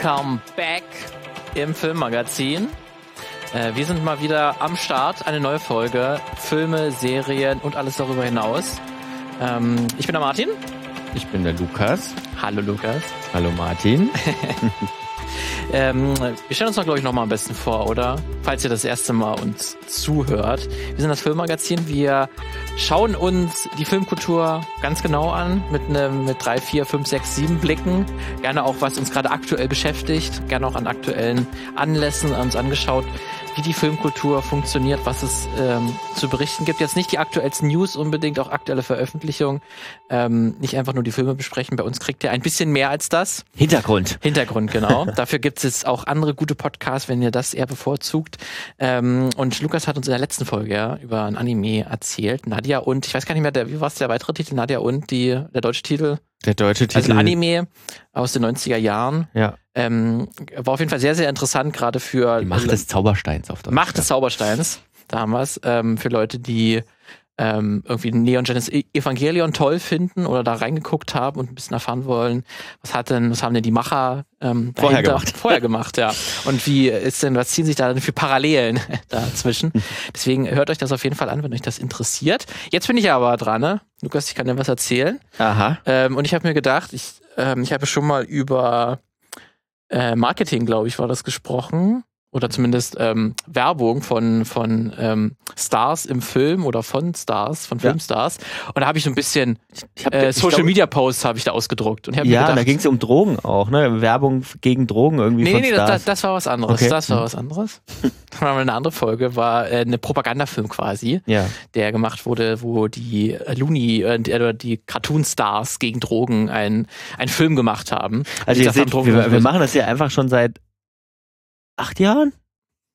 Welcome back im Filmmagazin. Äh, wir sind mal wieder am Start, eine neue Folge, Filme, Serien und alles darüber hinaus. Ähm, ich bin der Martin. Ich bin der Lukas. Hallo Lukas. Hallo Martin. Ähm, wir stellen uns noch, glaube ich, noch mal am besten vor, oder? Falls ihr das erste Mal uns zuhört. Wir sind das Filmmagazin. Wir schauen uns die Filmkultur ganz genau an, mit einem, mit drei, vier, fünf, sechs, sieben Blicken. Gerne auch, was uns gerade aktuell beschäftigt. Gerne auch an aktuellen Anlässen uns angeschaut wie die Filmkultur funktioniert, was es ähm, zu berichten gibt. Jetzt nicht die aktuellsten News unbedingt, auch aktuelle Veröffentlichungen. Ähm, nicht einfach nur die Filme besprechen. Bei uns kriegt ihr ein bisschen mehr als das. Hintergrund. Hintergrund, genau. Dafür gibt es auch andere gute Podcasts, wenn ihr das eher bevorzugt. Ähm, und Lukas hat uns in der letzten Folge ja über ein Anime erzählt. Nadia und, ich weiß gar nicht mehr, der, wie war es der weitere Titel? Nadia und die, der deutsche Titel? Der deutsche Titel. Also ein Anime aus den 90er Jahren. Ja. Ähm, war auf jeden Fall sehr, sehr interessant, gerade für. Die Macht des Zaubersteins auf Deutsch. Macht des Zaubersteins, da haben wir es. Ähm, für Leute, die ähm, irgendwie Neon Genesis e- Evangelion toll finden oder da reingeguckt haben und ein bisschen erfahren wollen, was hat denn, was haben denn die Macher ähm, vorher gemacht? Vorher gemacht, ja. Und wie ist denn, was ziehen sich da denn für Parallelen dazwischen? Deswegen hört euch das auf jeden Fall an, wenn euch das interessiert. Jetzt bin ich aber dran, ne? Lukas, ich kann dir was erzählen. Aha. Ähm, und ich habe mir gedacht, ich, ähm, ich habe schon mal über äh, Marketing, glaube ich, war das gesprochen oder zumindest ähm, Werbung von, von ähm, Stars im Film oder von Stars, von Filmstars. Ja. Und da habe ich so ein bisschen hab, äh, Social Media Posts habe ich da ausgedruckt. Und ja, gedacht, da ging es um Drogen auch, ne? Werbung gegen Drogen irgendwie. Nee, von nee, Stars. Das, das war was anderes. Okay. Das war was anderes. Das war mal eine andere Folge, war äh, eine Propagandafilm quasi, ja. der gemacht wurde, wo die äh, Looney äh, die, die Cartoon Stars gegen Drogen einen Film gemacht haben. Also ihr seht, wir, wir machen das ja einfach schon seit acht Jahren?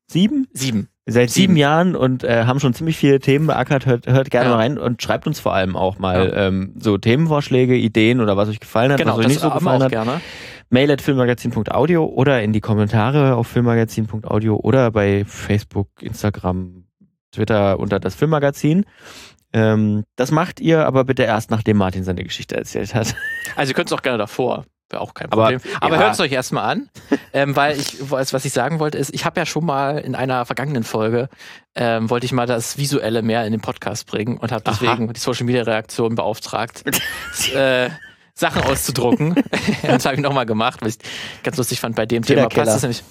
Sieben? Sieben. Seit sieben, sieben Jahren und äh, haben schon ziemlich viele Themen beackert. Hört, hört gerne ja. mal rein und schreibt uns vor allem auch mal ja. ähm, so Themenvorschläge, Ideen oder was euch gefallen hat, genau, was euch nicht so gefallen hat. Gerne. Mail at filmmagazin.audio oder in die Kommentare auf filmmagazin.audio oder bei Facebook, Instagram, Twitter unter das Filmmagazin. Ähm, das macht ihr aber bitte erst, nachdem Martin seine Geschichte erzählt hat. Also ihr könnt es auch gerne davor. Wäre auch kein Problem. Aber, Aber ja. hört es euch erstmal an, ähm, weil ich, was ich sagen wollte, ist, ich habe ja schon mal in einer vergangenen Folge, ähm, wollte ich mal das Visuelle mehr in den Podcast bringen und habe deswegen Aha. die Social Media Reaktion beauftragt. äh, Sachen auszudrucken. das habe ich nochmal gemacht, was ich ganz lustig fand bei dem Thema. Passt es nämlich,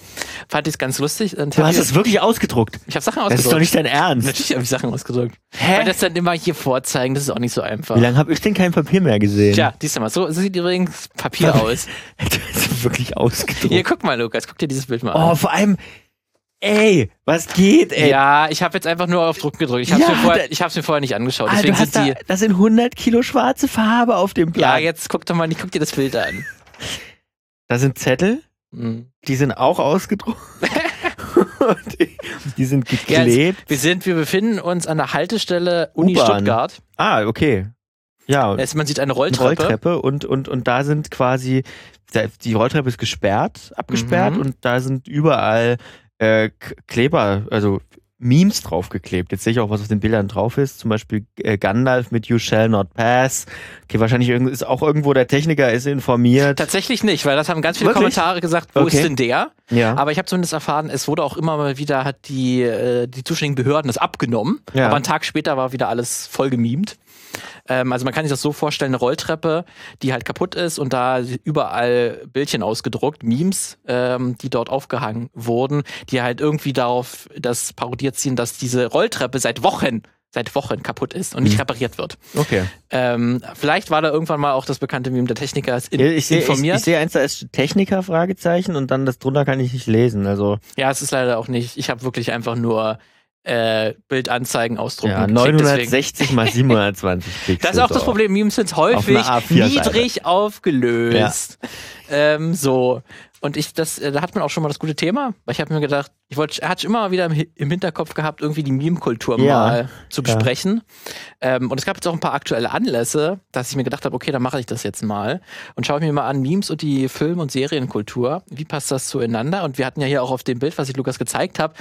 fand ich es ganz lustig. Und du hast es wirklich ausgedruckt? Ich habe Sachen ausgedruckt. Das ist doch nicht dein Ernst. Natürlich habe ich Sachen ausgedruckt. Hä? Weil das dann immer hier vorzeigen, das ist auch nicht so einfach. Wie lange habe ich denn kein Papier mehr gesehen? Tja, siehst du mal, so sieht übrigens Papier aus. du hast wirklich ausgedruckt. Hier, guck mal, Lukas, guck dir dieses Bild mal an. Oh, vor allem, Ey, was geht, ey? Ja, ich habe jetzt einfach nur auf Druck gedrückt. Ich habe es ja, mir, vorher, mir vorher nicht angeschaut. Ah, Deswegen sind die. Da, das sind 100 Kilo schwarze Farbe auf dem Blatt. Ja, jetzt guck doch mal, ich guck dir das Bild an. Da sind Zettel, mhm. die sind auch ausgedruckt. die, die, sind geklebt. Ja, wir sind, wir befinden uns an der Haltestelle Uni Stuttgart. Ah, okay. Ja. Also man sieht eine Rolltreppe. Eine Rolltreppe und, und, und da sind quasi, die Rolltreppe ist gesperrt, abgesperrt mhm. und da sind überall äh, Kleber, also Memes draufgeklebt. Jetzt sehe ich auch, was auf den Bildern drauf ist. Zum Beispiel äh, Gandalf mit You Shall Not Pass. Okay, wahrscheinlich ist auch irgendwo der Techniker ist informiert. Tatsächlich nicht, weil das haben ganz viele Wirklich? Kommentare gesagt, wo okay. ist denn der? Ja. Aber ich habe zumindest erfahren, es wurde auch immer mal wieder, hat die, äh, die zuständigen Behörden das abgenommen. Ja. Aber einen Tag später war wieder alles voll gemimt. Ähm, also man kann sich das so vorstellen, eine Rolltreppe, die halt kaputt ist und da überall Bildchen ausgedruckt, Memes, ähm, die dort aufgehangen wurden, die halt irgendwie darauf das parodiert ziehen, dass diese Rolltreppe seit Wochen seit Wochen kaputt ist und nicht mhm. repariert wird. Okay. Ähm, vielleicht war da irgendwann mal auch das bekannte Meme der Techniker in, ich seh, informiert. Ich, ich sehe eins, da ist Techniker, Fragezeichen, und dann das drunter kann ich nicht lesen. Also ja, es ist leider auch nicht. Ich habe wirklich einfach nur äh, Bildanzeigen ausdrucken. Ja, 960 mal 720 Pixel. Das ist auch das Problem. Memes sind häufig niedrig aufgelöst. Ja. Ähm, so. Und ich, das, äh, da hat man auch schon mal das gute Thema, weil ich habe mir gedacht, ich wollte, er hat immer wieder im, Hinterkopf gehabt, irgendwie die Meme-Kultur ja, mal zu besprechen. Ja. Ähm, und es gab jetzt auch ein paar aktuelle Anlässe, dass ich mir gedacht habe, okay, dann mache ich das jetzt mal und schaue mir mal an Memes und die Film- und Serienkultur. Wie passt das zueinander? Und wir hatten ja hier auch auf dem Bild, was ich Lukas gezeigt habe,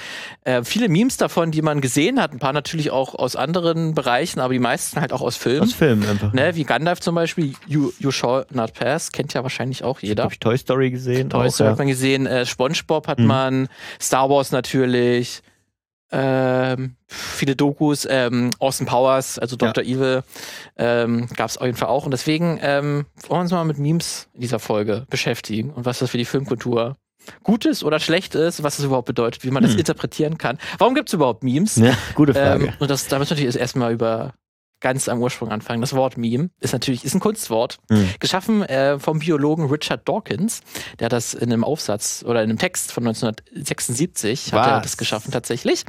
äh, viele Memes davon, die man gesehen hat. Ein paar natürlich auch aus anderen Bereichen, aber die meisten halt auch aus Filmen. Aus Filmen einfach. Ne? Wie Gandalf zum Beispiel, You, you Shall Not Pass, kennt ja wahrscheinlich auch jeder. Wieder. Hab ich Toy Story gesehen. Toy Story hat man gesehen, äh, SpongeBob hat mhm. man, Star Wars natürlich, ähm, viele Dokus, ähm, Austin Powers, also Dr. Ja. Evil, ähm, gab es auf jeden Fall auch. Und deswegen ähm, wollen wir uns mal mit Memes in dieser Folge beschäftigen und was das für die Filmkultur Gutes oder Schlechtes, was das überhaupt bedeutet, wie man das hm. interpretieren kann. Warum gibt es überhaupt Memes? Ja, gute Frage. Ähm, und das, da müssen wir natürlich erstmal über ganz am Ursprung anfangen. Das Wort Meme ist natürlich ist ein Kunstwort, mhm. geschaffen äh, vom Biologen Richard Dawkins. Der hat das in einem Aufsatz oder in einem Text von 1976 hat er das geschaffen tatsächlich.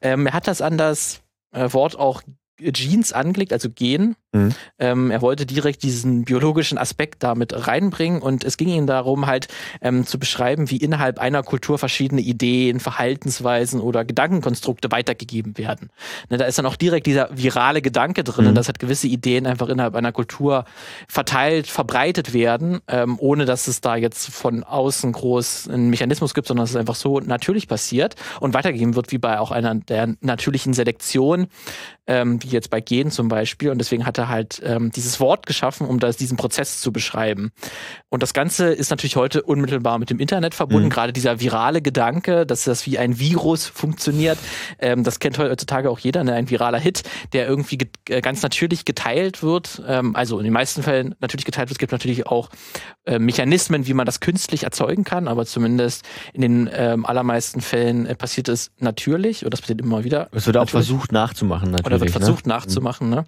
Ähm, er hat das an das äh, Wort auch Genes angelegt, also Gen. Mhm. Ähm, er wollte direkt diesen biologischen Aspekt damit reinbringen und es ging ihm darum, halt ähm, zu beschreiben, wie innerhalb einer Kultur verschiedene Ideen, Verhaltensweisen oder Gedankenkonstrukte weitergegeben werden. Ne, da ist dann auch direkt dieser virale Gedanke drin, mhm. dass halt gewisse Ideen einfach innerhalb einer Kultur verteilt, verbreitet werden, ähm, ohne dass es da jetzt von außen groß einen Mechanismus gibt, sondern dass es einfach so natürlich passiert und weitergegeben wird, wie bei auch einer der natürlichen Selektion ähm, wie jetzt bei Gen zum Beispiel. Und deswegen hat er halt ähm, dieses Wort geschaffen, um das, diesen Prozess zu beschreiben. Und das Ganze ist natürlich heute unmittelbar mit dem Internet verbunden. Mhm. Gerade dieser virale Gedanke, dass das wie ein Virus funktioniert, ähm, das kennt heutzutage auch jeder, ne? ein viraler Hit, der irgendwie äh, ganz natürlich geteilt wird. Ähm, also in den meisten Fällen natürlich geteilt wird. Es gibt natürlich auch äh, Mechanismen, wie man das künstlich erzeugen kann, aber zumindest in den ähm, allermeisten Fällen äh, passiert es natürlich und das passiert immer wieder. Es wird auch versucht nachzumachen natürlich. Oder wird ne? versucht ne? nachzumachen. Ne?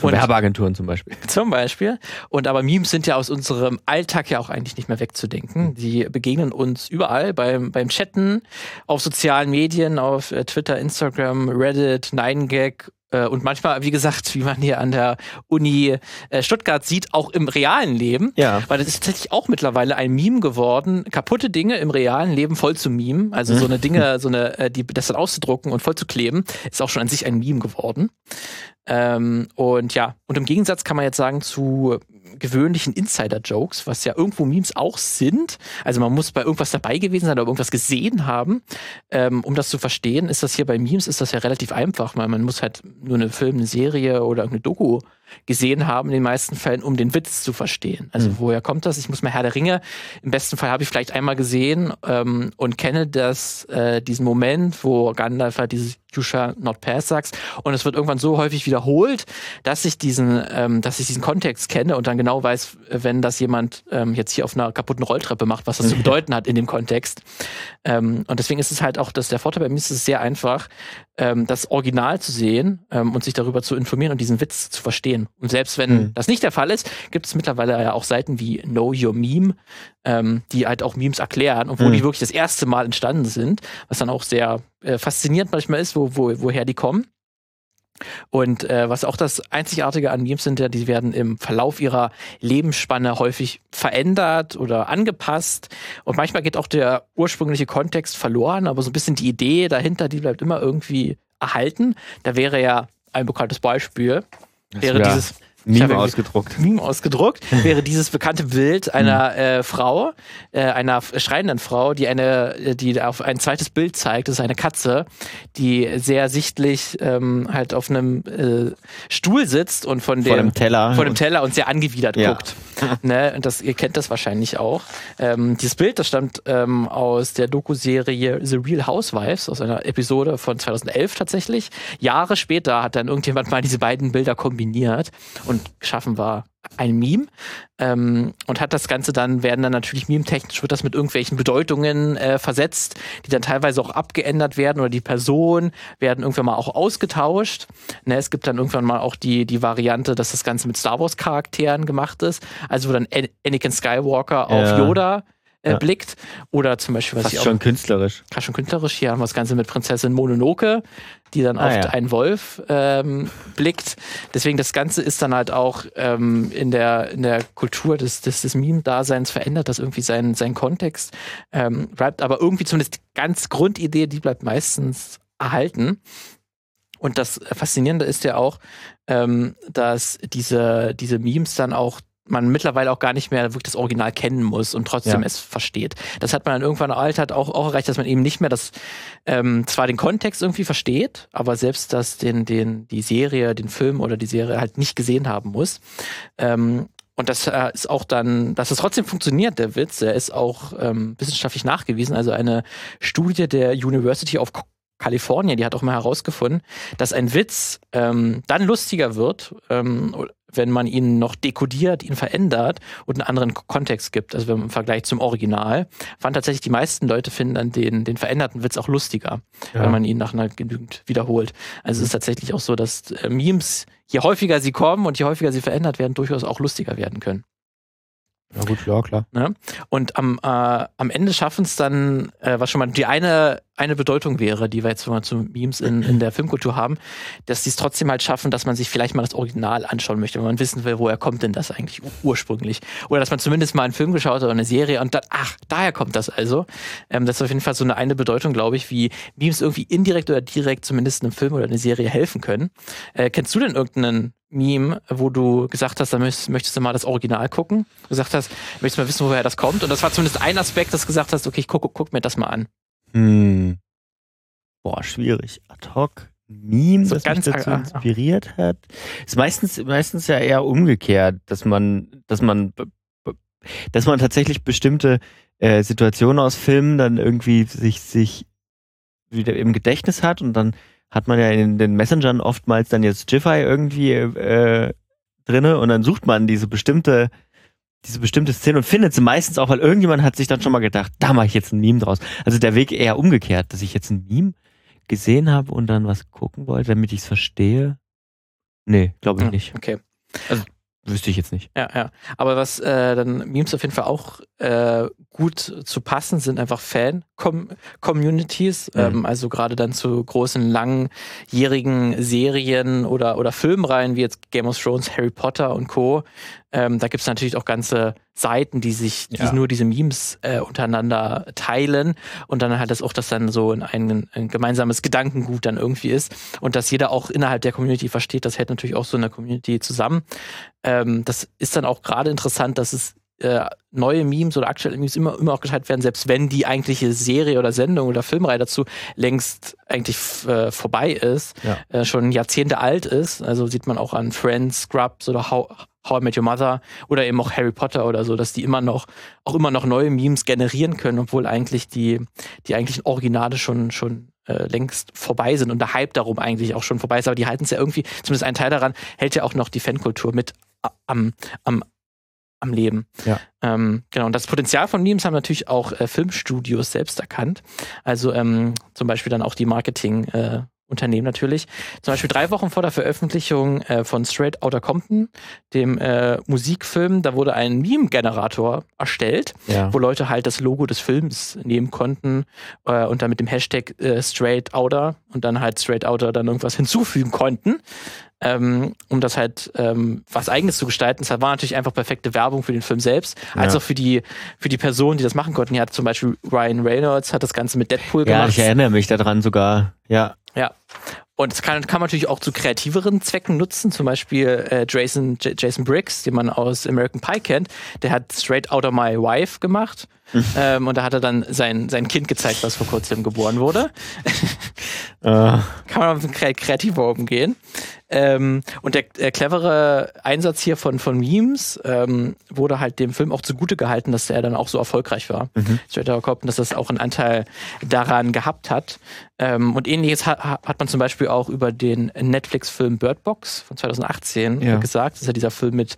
Und Werbeagenturen zum Beispiel. Zum Beispiel. Und aber Memes sind ja aus unserem Alltag ja auch eigentlich nicht mehr wegzudenken. Die begegnen uns überall beim, beim Chatten, auf sozialen Medien, auf äh, Twitter, Instagram, Reddit, 9gag äh, und manchmal, wie gesagt, wie man hier an der Uni äh, Stuttgart sieht, auch im realen Leben. Ja. Weil das ist tatsächlich auch mittlerweile ein Meme geworden, kaputte Dinge im realen Leben voll zu Meme. Also so eine Dinge, so eine, die, das dann auszudrucken und voll zu kleben, ist auch schon an sich ein Meme geworden. Ähm, und ja, und im Gegensatz kann man jetzt sagen zu gewöhnlichen Insider-Jokes, was ja irgendwo Memes auch sind. Also man muss bei irgendwas dabei gewesen sein oder irgendwas gesehen haben. Ähm, um das zu verstehen, ist das hier bei Memes ist das ja relativ einfach, weil man muss halt nur eine Film, eine Serie oder eine Doku gesehen haben, in den meisten Fällen, um den Witz zu verstehen. Also mhm. woher kommt das? Ich muss mal Herr der Ringe, im besten Fall habe ich vielleicht einmal gesehen ähm, und kenne das, äh, diesen Moment, wo Gandalf halt dieses You shall not pass sagst und es wird irgendwann so häufig wiederholt, dass ich diesen, ähm, dass ich diesen Kontext kenne und dann genau weiß, wenn das jemand ähm, jetzt hier auf einer kaputten Rolltreppe macht, was das zu bedeuten hat in dem Kontext. Ähm, und deswegen ist es halt auch, dass der Vorteil bei mir ist es sehr einfach, ähm, das Original zu sehen ähm, und sich darüber zu informieren und diesen Witz zu verstehen. Und selbst wenn mhm. das nicht der Fall ist, gibt es mittlerweile ja auch Seiten wie Know Your Meme, ähm, die halt auch Memes erklären, obwohl mhm. die wirklich das erste Mal entstanden sind, was dann auch sehr äh, faszinierend manchmal ist, wo, wo, woher die kommen. Und äh, was auch das Einzigartige an Memes sind, ja, die werden im Verlauf ihrer Lebensspanne häufig verändert oder angepasst. Und manchmal geht auch der ursprüngliche Kontext verloren, aber so ein bisschen die Idee dahinter, die bleibt immer irgendwie erhalten. Da wäre ja ein bekanntes Beispiel, das wäre dieses Meme ausgedruckt. Meme ausgedruckt wäre dieses bekannte Bild einer mhm. äh, Frau, äh, einer schreienden Frau, die eine, äh, die auf ein zweites Bild zeigt. Das ist eine Katze, die sehr sichtlich ähm, halt auf einem äh, Stuhl sitzt und von dem, vor dem Teller, vor dem Teller und sehr angewidert ja. guckt. ne? Und das, ihr kennt das wahrscheinlich auch. Ähm, dieses Bild, das stammt ähm, aus der Doku-Serie The Real Housewives, aus einer Episode von 2011 tatsächlich. Jahre später hat dann irgendjemand mal diese beiden Bilder kombiniert und geschaffen war ein Meme ähm, und hat das Ganze dann, werden dann natürlich meme-technisch, wird das mit irgendwelchen Bedeutungen äh, versetzt, die dann teilweise auch abgeändert werden oder die Personen werden irgendwann mal auch ausgetauscht. Ne, es gibt dann irgendwann mal auch die, die Variante, dass das Ganze mit Star Wars Charakteren gemacht ist, also wo dann Anakin Skywalker auf ja. Yoda äh, ja. blickt. Oder zum Beispiel, was fast ich auch. schon künstlerisch. Fast schon künstlerisch. Hier haben wir das Ganze mit Prinzessin Mononoke, die dann ah, auf ja. einen Wolf ähm, blickt. Deswegen, das Ganze ist dann halt auch ähm, in, der, in der Kultur des, des, des Meme-Daseins verändert, das irgendwie seinen sein Kontext ähm, bleibt. Aber irgendwie zumindest die ganz Grundidee, die bleibt meistens erhalten. Und das Faszinierende ist ja auch, ähm, dass diese, diese Memes dann auch man mittlerweile auch gar nicht mehr wirklich das Original kennen muss und trotzdem ja. es versteht. Das hat man dann irgendwann altert auch, auch erreicht, dass man eben nicht mehr das ähm, zwar den Kontext irgendwie versteht, aber selbst das den den die Serie, den Film oder die Serie halt nicht gesehen haben muss. Ähm, und das äh, ist auch dann, dass es trotzdem funktioniert, der Witz. Der ist auch ähm, wissenschaftlich nachgewiesen. Also eine Studie der University of Kalifornien, die hat auch mal herausgefunden, dass ein Witz ähm, dann lustiger wird, ähm, wenn man ihn noch dekodiert, ihn verändert und einen anderen Kontext gibt, also im Vergleich zum Original, fand tatsächlich die meisten Leute finden dann den, den veränderten Witz auch lustiger, ja. wenn man ihn nach einer genügend wiederholt. Also mhm. es ist tatsächlich auch so, dass äh, Memes, je häufiger sie kommen und je häufiger sie verändert werden, durchaus auch lustiger werden können. Ja gut, ja klar. Ne? Und am, äh, am Ende schaffen es dann, äh, was schon mal die eine, eine Bedeutung wäre, die wir jetzt mal zu Memes in, in der Filmkultur haben, dass sie es trotzdem halt schaffen, dass man sich vielleicht mal das Original anschauen möchte, wenn man wissen will, woher kommt denn das eigentlich ursprünglich. Oder dass man zumindest mal einen Film geschaut hat oder eine Serie und dann, ach, daher kommt das also. Ähm, das ist auf jeden Fall so eine, eine Bedeutung, glaube ich, wie Memes irgendwie indirekt oder direkt zumindest einem Film oder eine Serie helfen können. Äh, kennst du denn irgendeinen Meme, wo du gesagt hast, da möchtest, möchtest, du mal das Original gucken. Du gesagt hast, möchtest mal wissen, woher das kommt. Und das war zumindest ein Aspekt, dass du gesagt hast, okay, ich guck, guck mir das mal an. Hm. Boah, schwierig. Ad hoc. Meme, so das ganz mich dazu inspiriert hat. Ist meistens, meistens ja eher umgekehrt, dass man, dass man, dass man tatsächlich bestimmte äh, Situationen aus Filmen dann irgendwie sich, sich wieder im Gedächtnis hat und dann hat man ja in den Messengern oftmals dann jetzt Jiffy irgendwie äh, drinne und dann sucht man diese bestimmte diese bestimmte Szene und findet sie meistens auch, weil irgendjemand hat sich dann schon mal gedacht, da mache ich jetzt ein Meme draus. Also der Weg eher umgekehrt, dass ich jetzt ein Meme gesehen habe und dann was gucken wollte, damit ich es verstehe. Nee, glaube ich hm, nicht. Okay. Also Wüsste ich jetzt nicht. Ja, ja. Aber was äh, dann Memes auf jeden Fall auch äh, gut zu passen, sind einfach Fan-Communities. Mhm. Ähm, also gerade dann zu großen, langjährigen Serien oder, oder Filmreihen wie jetzt Game of Thrones, Harry Potter und Co. Ähm, da gibt es natürlich auch ganze Seiten, die sich die ja. nur diese Memes äh, untereinander teilen und dann halt das auch, dass dann so ein, ein, ein, gemeinsames Gedankengut dann irgendwie ist und dass jeder auch innerhalb der Community versteht, das hält natürlich auch so eine Community zusammen. Ähm, das ist dann auch gerade interessant, dass es äh, neue Memes oder aktuelle Memes immer, immer auch geteilt werden, selbst wenn die eigentliche Serie oder Sendung oder Filmreihe dazu längst eigentlich äh, vorbei ist, ja. äh, schon Jahrzehnte alt ist. Also sieht man auch an Friends, Scrubs oder How, How I Met Your Mother oder eben auch Harry Potter oder so, dass die immer noch, auch immer noch neue Memes generieren können, obwohl eigentlich die, die eigentlichen Originale schon, schon äh, längst vorbei sind und der Hype darum eigentlich auch schon vorbei ist. Aber die halten es ja irgendwie, zumindest ein Teil daran, hält ja auch noch die Fankultur mit am, am, am Leben. Ja. Ähm, genau, und das Potenzial von Memes haben natürlich auch äh, Filmstudios selbst erkannt. Also ähm, zum Beispiel dann auch die Marketing- äh, Unternehmen natürlich. Zum Beispiel drei Wochen vor der Veröffentlichung äh, von Straight Outta Compton, dem äh, Musikfilm, da wurde ein Meme-Generator erstellt, ja. wo Leute halt das Logo des Films nehmen konnten äh, und dann mit dem Hashtag äh, Straight Outer und dann halt Straight Outer dann irgendwas hinzufügen konnten ähm, um das halt ähm, was Eigenes zu gestalten. Das war natürlich einfach perfekte Werbung für den Film selbst, ja. als auch für die für die Personen, die das machen konnten. Hier hat zum Beispiel Ryan Reynolds hat das Ganze mit Deadpool gemacht. Ja, ich erinnere mich daran sogar. Ja. Ja. Und das kann, kann man natürlich auch zu kreativeren Zwecken nutzen. Zum Beispiel äh, Jason, J Jason Briggs, den man aus American Pie kennt, der hat Straight Outta My Wife gemacht. Mhm. ähm, und da hat er dann sein, sein Kind gezeigt, was vor kurzem geboren wurde. uh. Kann man mit kreativer umgehen. Ähm, und der, der, clevere Einsatz hier von, von Memes ähm, wurde halt dem Film auch zugute gehalten, dass er dann auch so erfolgreich war. Mhm. Straight Outta Compton, dass das auch einen Anteil daran gehabt hat. Ähm, und ähnliches hat, hat man zum Beispiel auch über den Netflix-Film Bird Box von 2018 ja. gesagt. Das ist ja dieser Film mit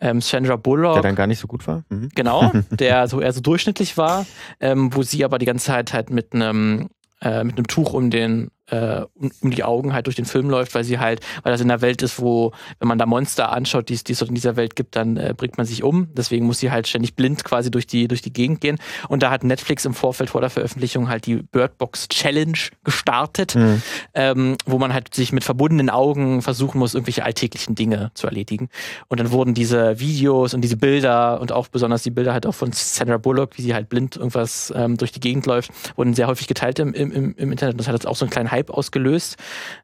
ähm, Sandra Bullock. Der dann gar nicht so gut war. Mhm. Genau, der so eher so durchschnittlich war, ähm, wo sie aber die ganze Zeit halt mit einem äh, mit einem Tuch um den äh, um, die Augen halt durch den Film läuft, weil sie halt, weil das in der Welt ist, wo, wenn man da Monster anschaut, die es dort in dieser Welt gibt, dann äh, bringt man sich um. Deswegen muss sie halt ständig blind quasi durch die, durch die Gegend gehen. Und da hat Netflix im Vorfeld vor der Veröffentlichung halt die Birdbox Challenge gestartet, mhm. ähm, wo man halt sich mit verbundenen Augen versuchen muss, irgendwelche alltäglichen Dinge zu erledigen. Und dann wurden diese Videos und diese Bilder und auch besonders die Bilder halt auch von Sandra Bullock, wie sie halt blind irgendwas ähm, durch die Gegend läuft, wurden sehr häufig geteilt im, im, im Internet. Das hat jetzt auch so einen kleinen Hype Hype ausgelöst.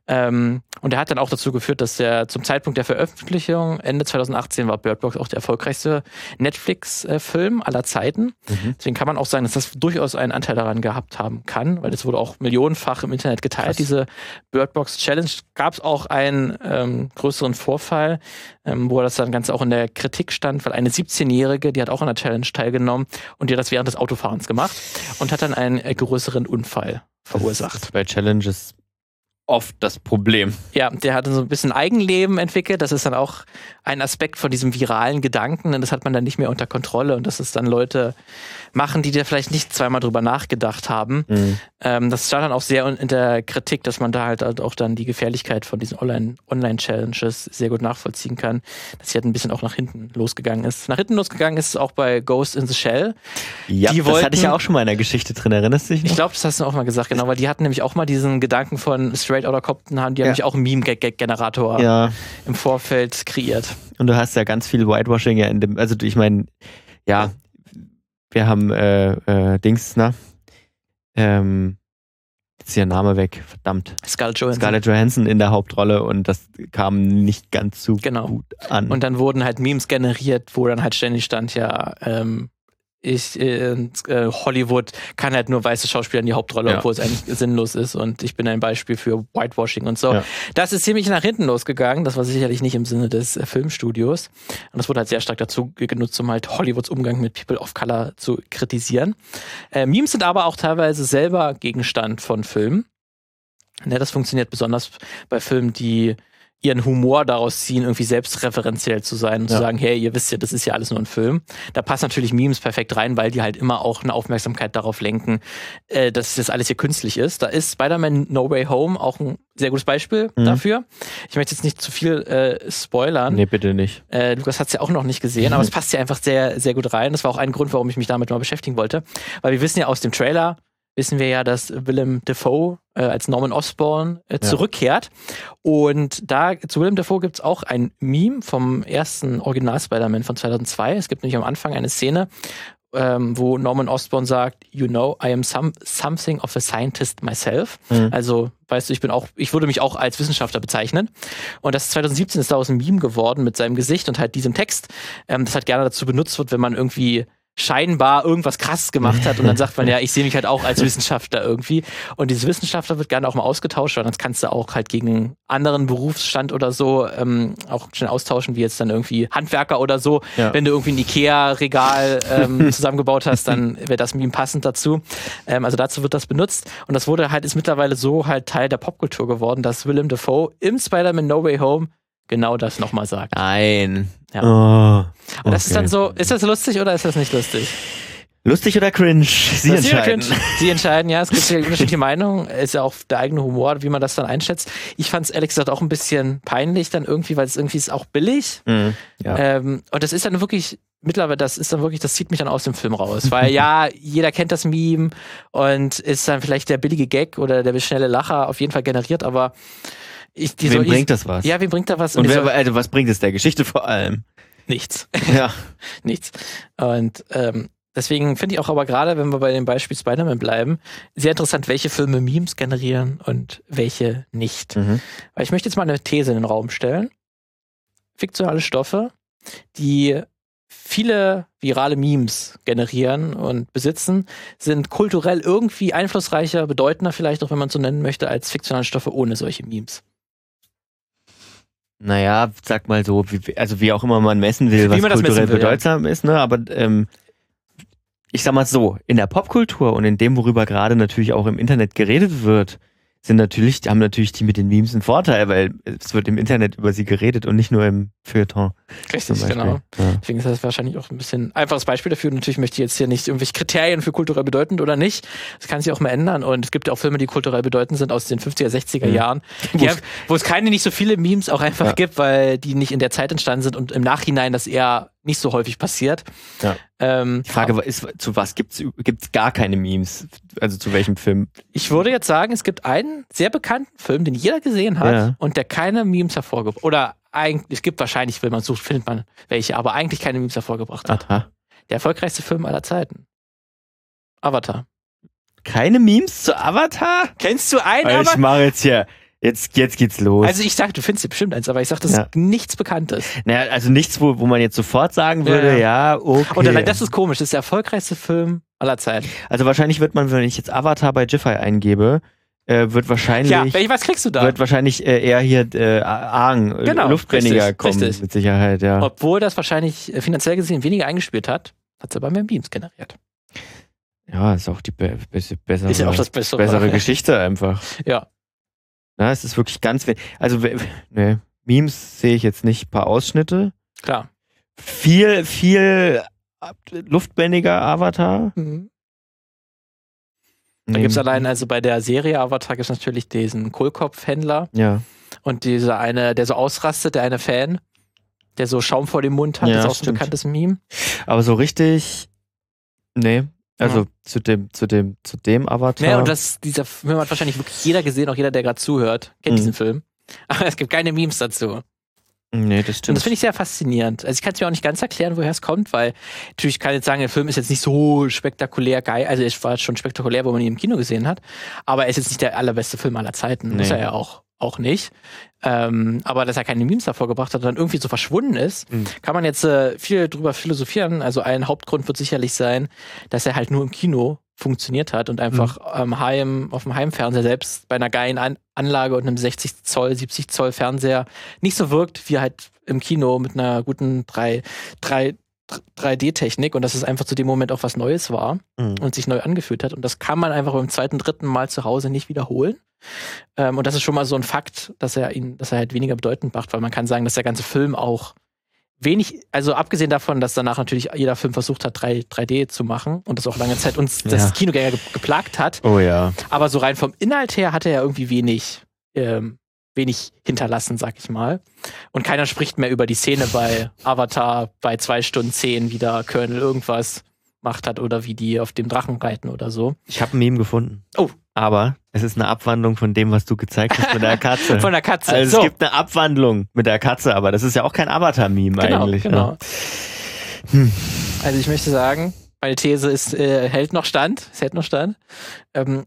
Ähm, und der hat dann auch dazu geführt, dass der zum Zeitpunkt der Veröffentlichung, Ende 2018, war Bird Box auch der erfolgreichste Netflix-Film aller Zeiten. Mhm. Deswegen kann man auch sagen, dass das durchaus einen Anteil daran gehabt haben kann, weil es wurde auch millionenfach im Internet geteilt, Krass. diese Bird Box Challenge. Gab es auch einen ähm, größeren Vorfall, ähm, wo das dann ganz auch in der Kritik stand, weil eine 17-Jährige, die hat auch an der Challenge teilgenommen und die hat das während des Autofahrens gemacht und hat dann einen äh, größeren Unfall verursacht. Bei Challenges oft das Problem. Ja, der hat so ein bisschen Eigenleben entwickelt. Das ist dann auch ein Aspekt von diesem viralen Gedanken. Und das hat man dann nicht mehr unter Kontrolle. Und das ist dann Leute machen, die da vielleicht nicht zweimal drüber nachgedacht haben. Mhm. Ähm, das stand dann auch sehr in der Kritik, dass man da halt auch dann die Gefährlichkeit von diesen Online-Challenges sehr gut nachvollziehen kann. Dass sie halt ein bisschen auch nach hinten losgegangen ist. Nach hinten losgegangen ist es auch bei Ghost in the Shell. Ja, die das wollten, hatte ich ja auch schon mal in der Geschichte drin. Erinnerst du dich noch? Ich glaube, das hast du auch mal gesagt, genau, weil die hatten nämlich auch mal diesen Gedanken von Straight Outta Compton, haben die ja. nämlich auch einen Meme-Generator ja. im Vorfeld kreiert. Und du hast ja ganz viel Whitewashing ja in dem, also ich meine, ja, wir haben äh, äh, Dings, ne? Ähm, jetzt ist ihr Name weg, verdammt. Scarlett Johansson. Scarlett Johansson in der Hauptrolle und das kam nicht ganz so genau. gut an. Und dann wurden halt Memes generiert, wo dann halt ständig stand, ja, ähm, ich äh, Hollywood kann halt nur weiße Schauspieler in die Hauptrolle, ja. obwohl es eigentlich sinnlos ist. Und ich bin ein Beispiel für Whitewashing und so. Ja. Das ist ziemlich nach hinten losgegangen. Das war sicherlich nicht im Sinne des äh, Filmstudios. Und das wurde halt sehr stark dazu genutzt, um halt Hollywoods Umgang mit People of Color zu kritisieren. Äh, Memes sind aber auch teilweise selber Gegenstand von Filmen. Ne, das funktioniert besonders bei Filmen, die ihren Humor daraus ziehen, irgendwie selbstreferenziell zu sein und ja. zu sagen, hey, ihr wisst ja, das ist ja alles nur ein Film. Da passt natürlich Memes perfekt rein, weil die halt immer auch eine Aufmerksamkeit darauf lenken, äh, dass das alles hier künstlich ist. Da ist Spider-Man No Way Home auch ein sehr gutes Beispiel mhm. dafür. Ich möchte jetzt nicht zu viel äh, spoilern. Nee, bitte nicht. Äh, Lukas hat es ja auch noch nicht gesehen, aber es passt ja einfach sehr, sehr gut rein. Das war auch ein Grund, warum ich mich damit mal beschäftigen wollte. Weil wir wissen ja aus dem Trailer, wissen wir ja, dass Willem Dafoe äh, als Norman Osborn äh, zurückkehrt. Ja. Und da zu Willem Dafoe gibt es auch ein Meme vom ersten Original Spider-Man von 2002. Es gibt nämlich am Anfang eine Szene, ähm, wo Norman Osborn sagt, you know, I am some, something of a scientist myself. Mhm. Also, weißt du, ich bin auch, ich würde mich auch als Wissenschaftler bezeichnen. Und das 2017 ist daraus ein Meme geworden mit seinem Gesicht und halt diesem Text, ähm, das halt gerne dazu benutzt wird, wenn man irgendwie scheinbar irgendwas krasses gemacht hat und dann sagt man, ja, ich sehe mich halt auch als Wissenschaftler irgendwie. Und diese Wissenschaftler wird gerne auch mal ausgetauscht, weil sonst kannst du auch halt gegen anderen Berufsstand oder so ähm, auch schnell austauschen, wie jetzt dann irgendwie Handwerker oder so. Ja. Wenn du irgendwie ein Ikea-Regal ähm, zusammengebaut hast, dann wäre das Meme passend dazu. Ähm, also dazu wird das benutzt. Und das wurde halt, ist mittlerweile so halt Teil der Popkultur geworden, dass Willem Dafoe im Spider-Man No Way Home genau das nochmal sagt. Nein. Ja. Oh, okay. Und das ist dann so, ist das lustig oder ist das nicht lustig? Lustig oder cringe? Sie lustig entscheiden. Cringe? Sie entscheiden, ja. Es gibt ja unterschiedliche Meinungen. Ist ja auch der eigene Humor, wie man das dann einschätzt. Ich fand es ehrlich gesagt auch ein bisschen peinlich dann irgendwie, weil es irgendwie ist auch billig. Mhm, ja. ähm, und das ist dann wirklich, mittlerweile, das ist dann wirklich, das zieht mich dann aus dem Film raus. Weil ja, jeder kennt das Meme und ist dann vielleicht der billige Gag oder der schnelle Lacher auf jeden Fall generiert, aber ich, die wem so, bringt das was? Ja, wem bringt da was? Und, wer, also was bringt es der Geschichte vor allem? Nichts. Ja. nichts. Und ähm, deswegen finde ich auch aber gerade, wenn wir bei dem Beispiel Spider-Man bleiben, sehr interessant, welche Filme Memes generieren und welche nicht. Mhm. Weil ich möchte jetzt mal eine These in den Raum stellen. Fiktionale Stoffe, die viele virale Memes generieren und besitzen, sind kulturell irgendwie einflussreicher, bedeutender vielleicht auch, wenn man so nennen möchte, als fiktionale Stoffe ohne solche Memes. Naja, sag mal so, wie, also wie auch immer man messen will, wie was kulturell will, bedeutsam ja. ist, ne? Aber ähm, ich sag mal so, in der Popkultur und in dem, worüber gerade natürlich auch im Internet geredet wird, sind natürlich, haben natürlich die mit den Memes einen Vorteil, weil es wird im Internet über sie geredet und nicht nur im Feuilleton. Richtig, genau. Ja. Deswegen ist das wahrscheinlich auch ein bisschen einfaches Beispiel dafür. Natürlich möchte ich jetzt hier nicht irgendwelche Kriterien für kulturell bedeutend oder nicht. Das kann sich auch mal ändern. Und es gibt ja auch Filme, die kulturell bedeutend sind aus den 50er, 60er mhm. Jahren, haben, wo es keine nicht so viele Memes auch einfach ja. gibt, weil die nicht in der Zeit entstanden sind und im Nachhinein das eher nicht so häufig passiert. Ja. Ähm, die Frage ist, zu was gibt's gibt's gar keine Memes? Also zu welchem Film? Ich würde jetzt sagen, es gibt einen sehr bekannten Film, den jeder gesehen hat ja. und der keine Memes hervorgebracht oder eigentlich es gibt wahrscheinlich, wenn man sucht, findet man welche, aber eigentlich keine Memes hervorgebracht hat. Aha. Der erfolgreichste Film aller Zeiten. Avatar. keine Memes zu Avatar? Kennst du einen, Also ich aber? mache jetzt hier, jetzt, jetzt geht's los. Also ich sag, du findest bestimmt eins, aber ich sag, das Ja. ist nichts Bekanntes. naja, also nichts, wo, wo man jetzt sofort sagen Ja, würde, ja, okay. Und allein das ist komisch, das ist der erfolgreichste Film aller Zeiten. also wahrscheinlich wird man, wenn ich jetzt Avatar bei Jiffy eingebe, äh, wird wahrscheinlich, Ja, was kriegst du da? wird wahrscheinlich äh, eher hier äh, Aang, äh, Genau, Luftbändiger kommen, richtig. mit Sicherheit, ja. Obwohl das wahrscheinlich äh, finanziell gesehen weniger eingespielt hat, hat es aber mehr Beams generiert. Ja, ist auch die be be bessere, Ist ja auch das Bessere. bessere Geschichte einfach. Ja. Ja, es ist wirklich ganz wenig. Also, ne, Memes sehe ich jetzt nicht, paar Ausschnitte. Klar. Viel, viel luftbändiger Avatar. Mhm. Da Nee, gibt es allein, also bei der Serie Avatar gibt es natürlich diesen Kohlkopfhändler Ja, und dieser eine, der so ausrastet, der eine Fan, der so Schaum vor dem Mund hat, Ja, das ist auch so ein stimmt. bekanntes Meme. aber so richtig, nee. Also Ja. zu dem, zu dem, zu dem Avatar. Ja, und das, dieser Film hat wahrscheinlich wirklich jeder gesehen, auch jeder, der gerade zuhört, kennt Mhm. diesen Film. Aber es gibt keine Memes dazu. nee, das Und stimmt. das finde ich sehr faszinierend. Also ich kann es mir auch nicht ganz erklären, woher es kommt, weil natürlich kann ich jetzt sagen, der Film ist jetzt nicht so spektakulär geil. Also es war schon spektakulär, wo man ihn im Kino gesehen hat. Aber er ist jetzt nicht der allerbeste Film aller Zeiten. Nee. Ist er ja auch, auch nicht. Ähm, aber dass er keine Memes davor gebracht hat und dann irgendwie so verschwunden ist, Mhm. kann man jetzt äh, viel drüber philosophieren. Also ein Hauptgrund wird sicherlich sein, dass er halt nur im Kino funktioniert hat und einfach ähm, heim, auf dem Heimfernseher selbst bei einer geilen An Anlage und einem 60 Zoll, 70 Zoll Fernseher nicht so wirkt wie halt im Kino mit einer guten 3, 3, 3D-Technik und dass es einfach zu dem Moment auch was Neues war Mhm. und sich neu angefühlt hat. Und das kann man einfach beim zweiten, dritten Mal zu Hause nicht wiederholen. Ähm, und das ist schon mal so ein Fakt, dass er ihn, dass er halt weniger bedeutend macht, weil man kann sagen, dass der ganze Film auch wenig, also abgesehen davon, dass danach natürlich jeder Film versucht hat, 3, 3D zu machen und das auch lange Zeit uns Ja. das Kinogänger ge geplagt hat. Oh ja. Aber so rein vom Inhalt her hat er ja irgendwie wenig, ähm, wenig hinterlassen, sag ich mal. Und keiner spricht mehr über die Szene bei Avatar bei zwei Stunden zehn, wie da Colonel irgendwas macht hat oder wie die auf dem Drachen reiten oder so. Ich habe ein Meme gefunden. Oh. Aber es ist eine Abwandlung von dem, was du gezeigt hast mit der Katze. Von der Katze. also so, es gibt eine Abwandlung mit der Katze, aber das ist ja auch kein Avatar-Meme genau, eigentlich. genau. Ne? Hm. Also ich möchte sagen, meine These ist, äh, hält noch stand. Es hält noch stand. Ähm,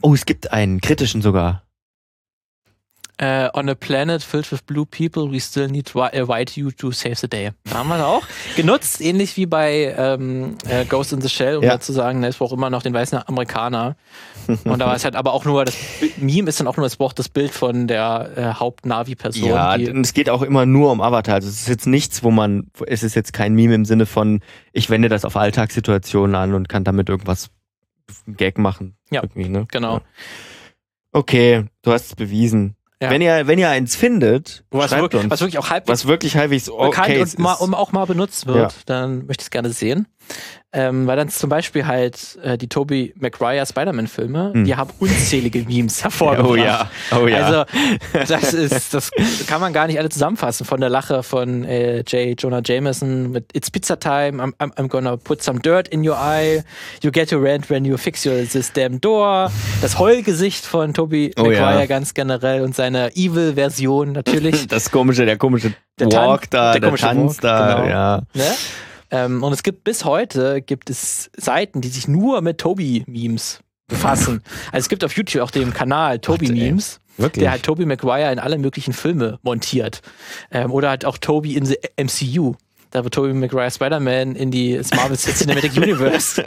Oh, es gibt einen kritischen sogar. Äh, on a planet filled with blue people, we still need whi- uh, white you to save the day. Da haben wir auch genutzt, ähnlich wie bei ähm, äh, Ghost in the Shell, um Ja. zu sagen, ne, es braucht immer noch den weißen Amerikaner. Und da war es halt aber auch nur, das Meme ist dann auch nur, es braucht das Bild von der äh, Haupt-Navi-Person. Ja, es geht auch immer nur um Avatar. Also es ist jetzt nichts, wo man, es ist jetzt kein Meme im Sinne von, ich wende das auf Alltagssituationen an und kann damit irgendwas Gag machen. Ja, ne? genau. Ja. Okay, du hast es bewiesen. Ja. Wenn ihr, wenn ihr eins findet, was, schreibt wirklich, uns. was wirklich auch halbwegs was wirklich halbwegs bekannt okay und mal, um auch mal benutzt wird, dann möchte ich es gerne sehen. Ähm, weil dann zum Beispiel halt äh, die Tobey Maguire Spider-Man-Filme, Hm. die haben unzählige Memes hervorgebracht. Oh ja, oh ja. Also, das ist, das kann man gar nicht alle zusammenfassen. Von der Lache von äh, J. Jonah Jameson mit It's Pizza Time, I'm, I'm, gonna put some dirt in your eye, you get to rent when you fix your this damn door. Das Heulgesicht von Tobey Oh Maguire ja. ganz generell und seine Evil-Version natürlich. das komische, der komische Der Tan- Walk da, der der, komische Tanz Walk, da, genau. ja. Ne? Ähm, und es gibt bis heute gibt es Seiten, die sich nur mit Toby-Memes befassen. Also es gibt auf YouTube auch den Kanal Toby-Memes, Wirklich. der halt Toby Maguire in alle möglichen Filme montiert. Ähm, oder halt auch Toby in the MCU. Da wird Toby Maguire Spider-Man in die Marvel Cinematic Universe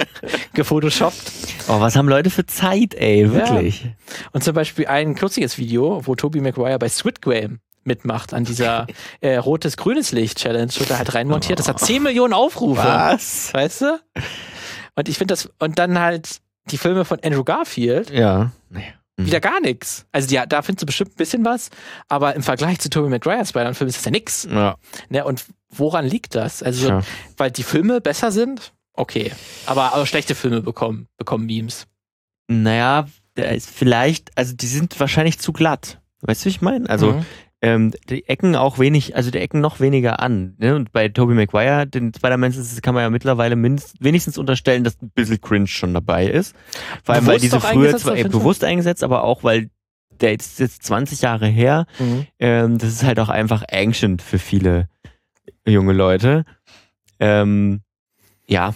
gefotoshoppt. oh, was haben Leute für Zeit, ey, wirklich. Und zum Beispiel ein kürzliches Video, wo Toby Maguire bei Squid Game mitmacht an dieser äh, rotes-grünes Licht-Challenge, wird er halt reinmontiert. Das hat 10 Millionen Aufrufe. Was? Weißt du? Und ich finde das, und dann halt die Filme von Andrew Garfield, Ja. Mhm. wieder gar nichts. Also die, da findest du bestimmt ein bisschen was, aber im Vergleich zu Tobey Maguire Spider-Man-Film ist das ja nix. Ja. Ne? Und woran liegt das? Also, Tja. weil die Filme besser sind? Okay. Aber auch schlechte Filme bekommen, bekommen Memes. Naja, vielleicht, also die sind wahrscheinlich zu glatt. Weißt du, wie ich meine? Also, Mhm. Ähm, die Ecken auch wenig, also die Ecken noch weniger an. Ne? Und bei Tobey Maguire, den Spider-Man, kann man ja mittlerweile mindest, wenigstens unterstellen, dass ein bisschen Cringe schon dabei ist. Vor allem, weil diese früher zwar auf ey, bewusst eingesetzt, aber auch, weil der ist jetzt 20 Jahre her. Mhm. Ähm, das ist halt auch einfach ancient für viele junge Leute. Ähm, ja.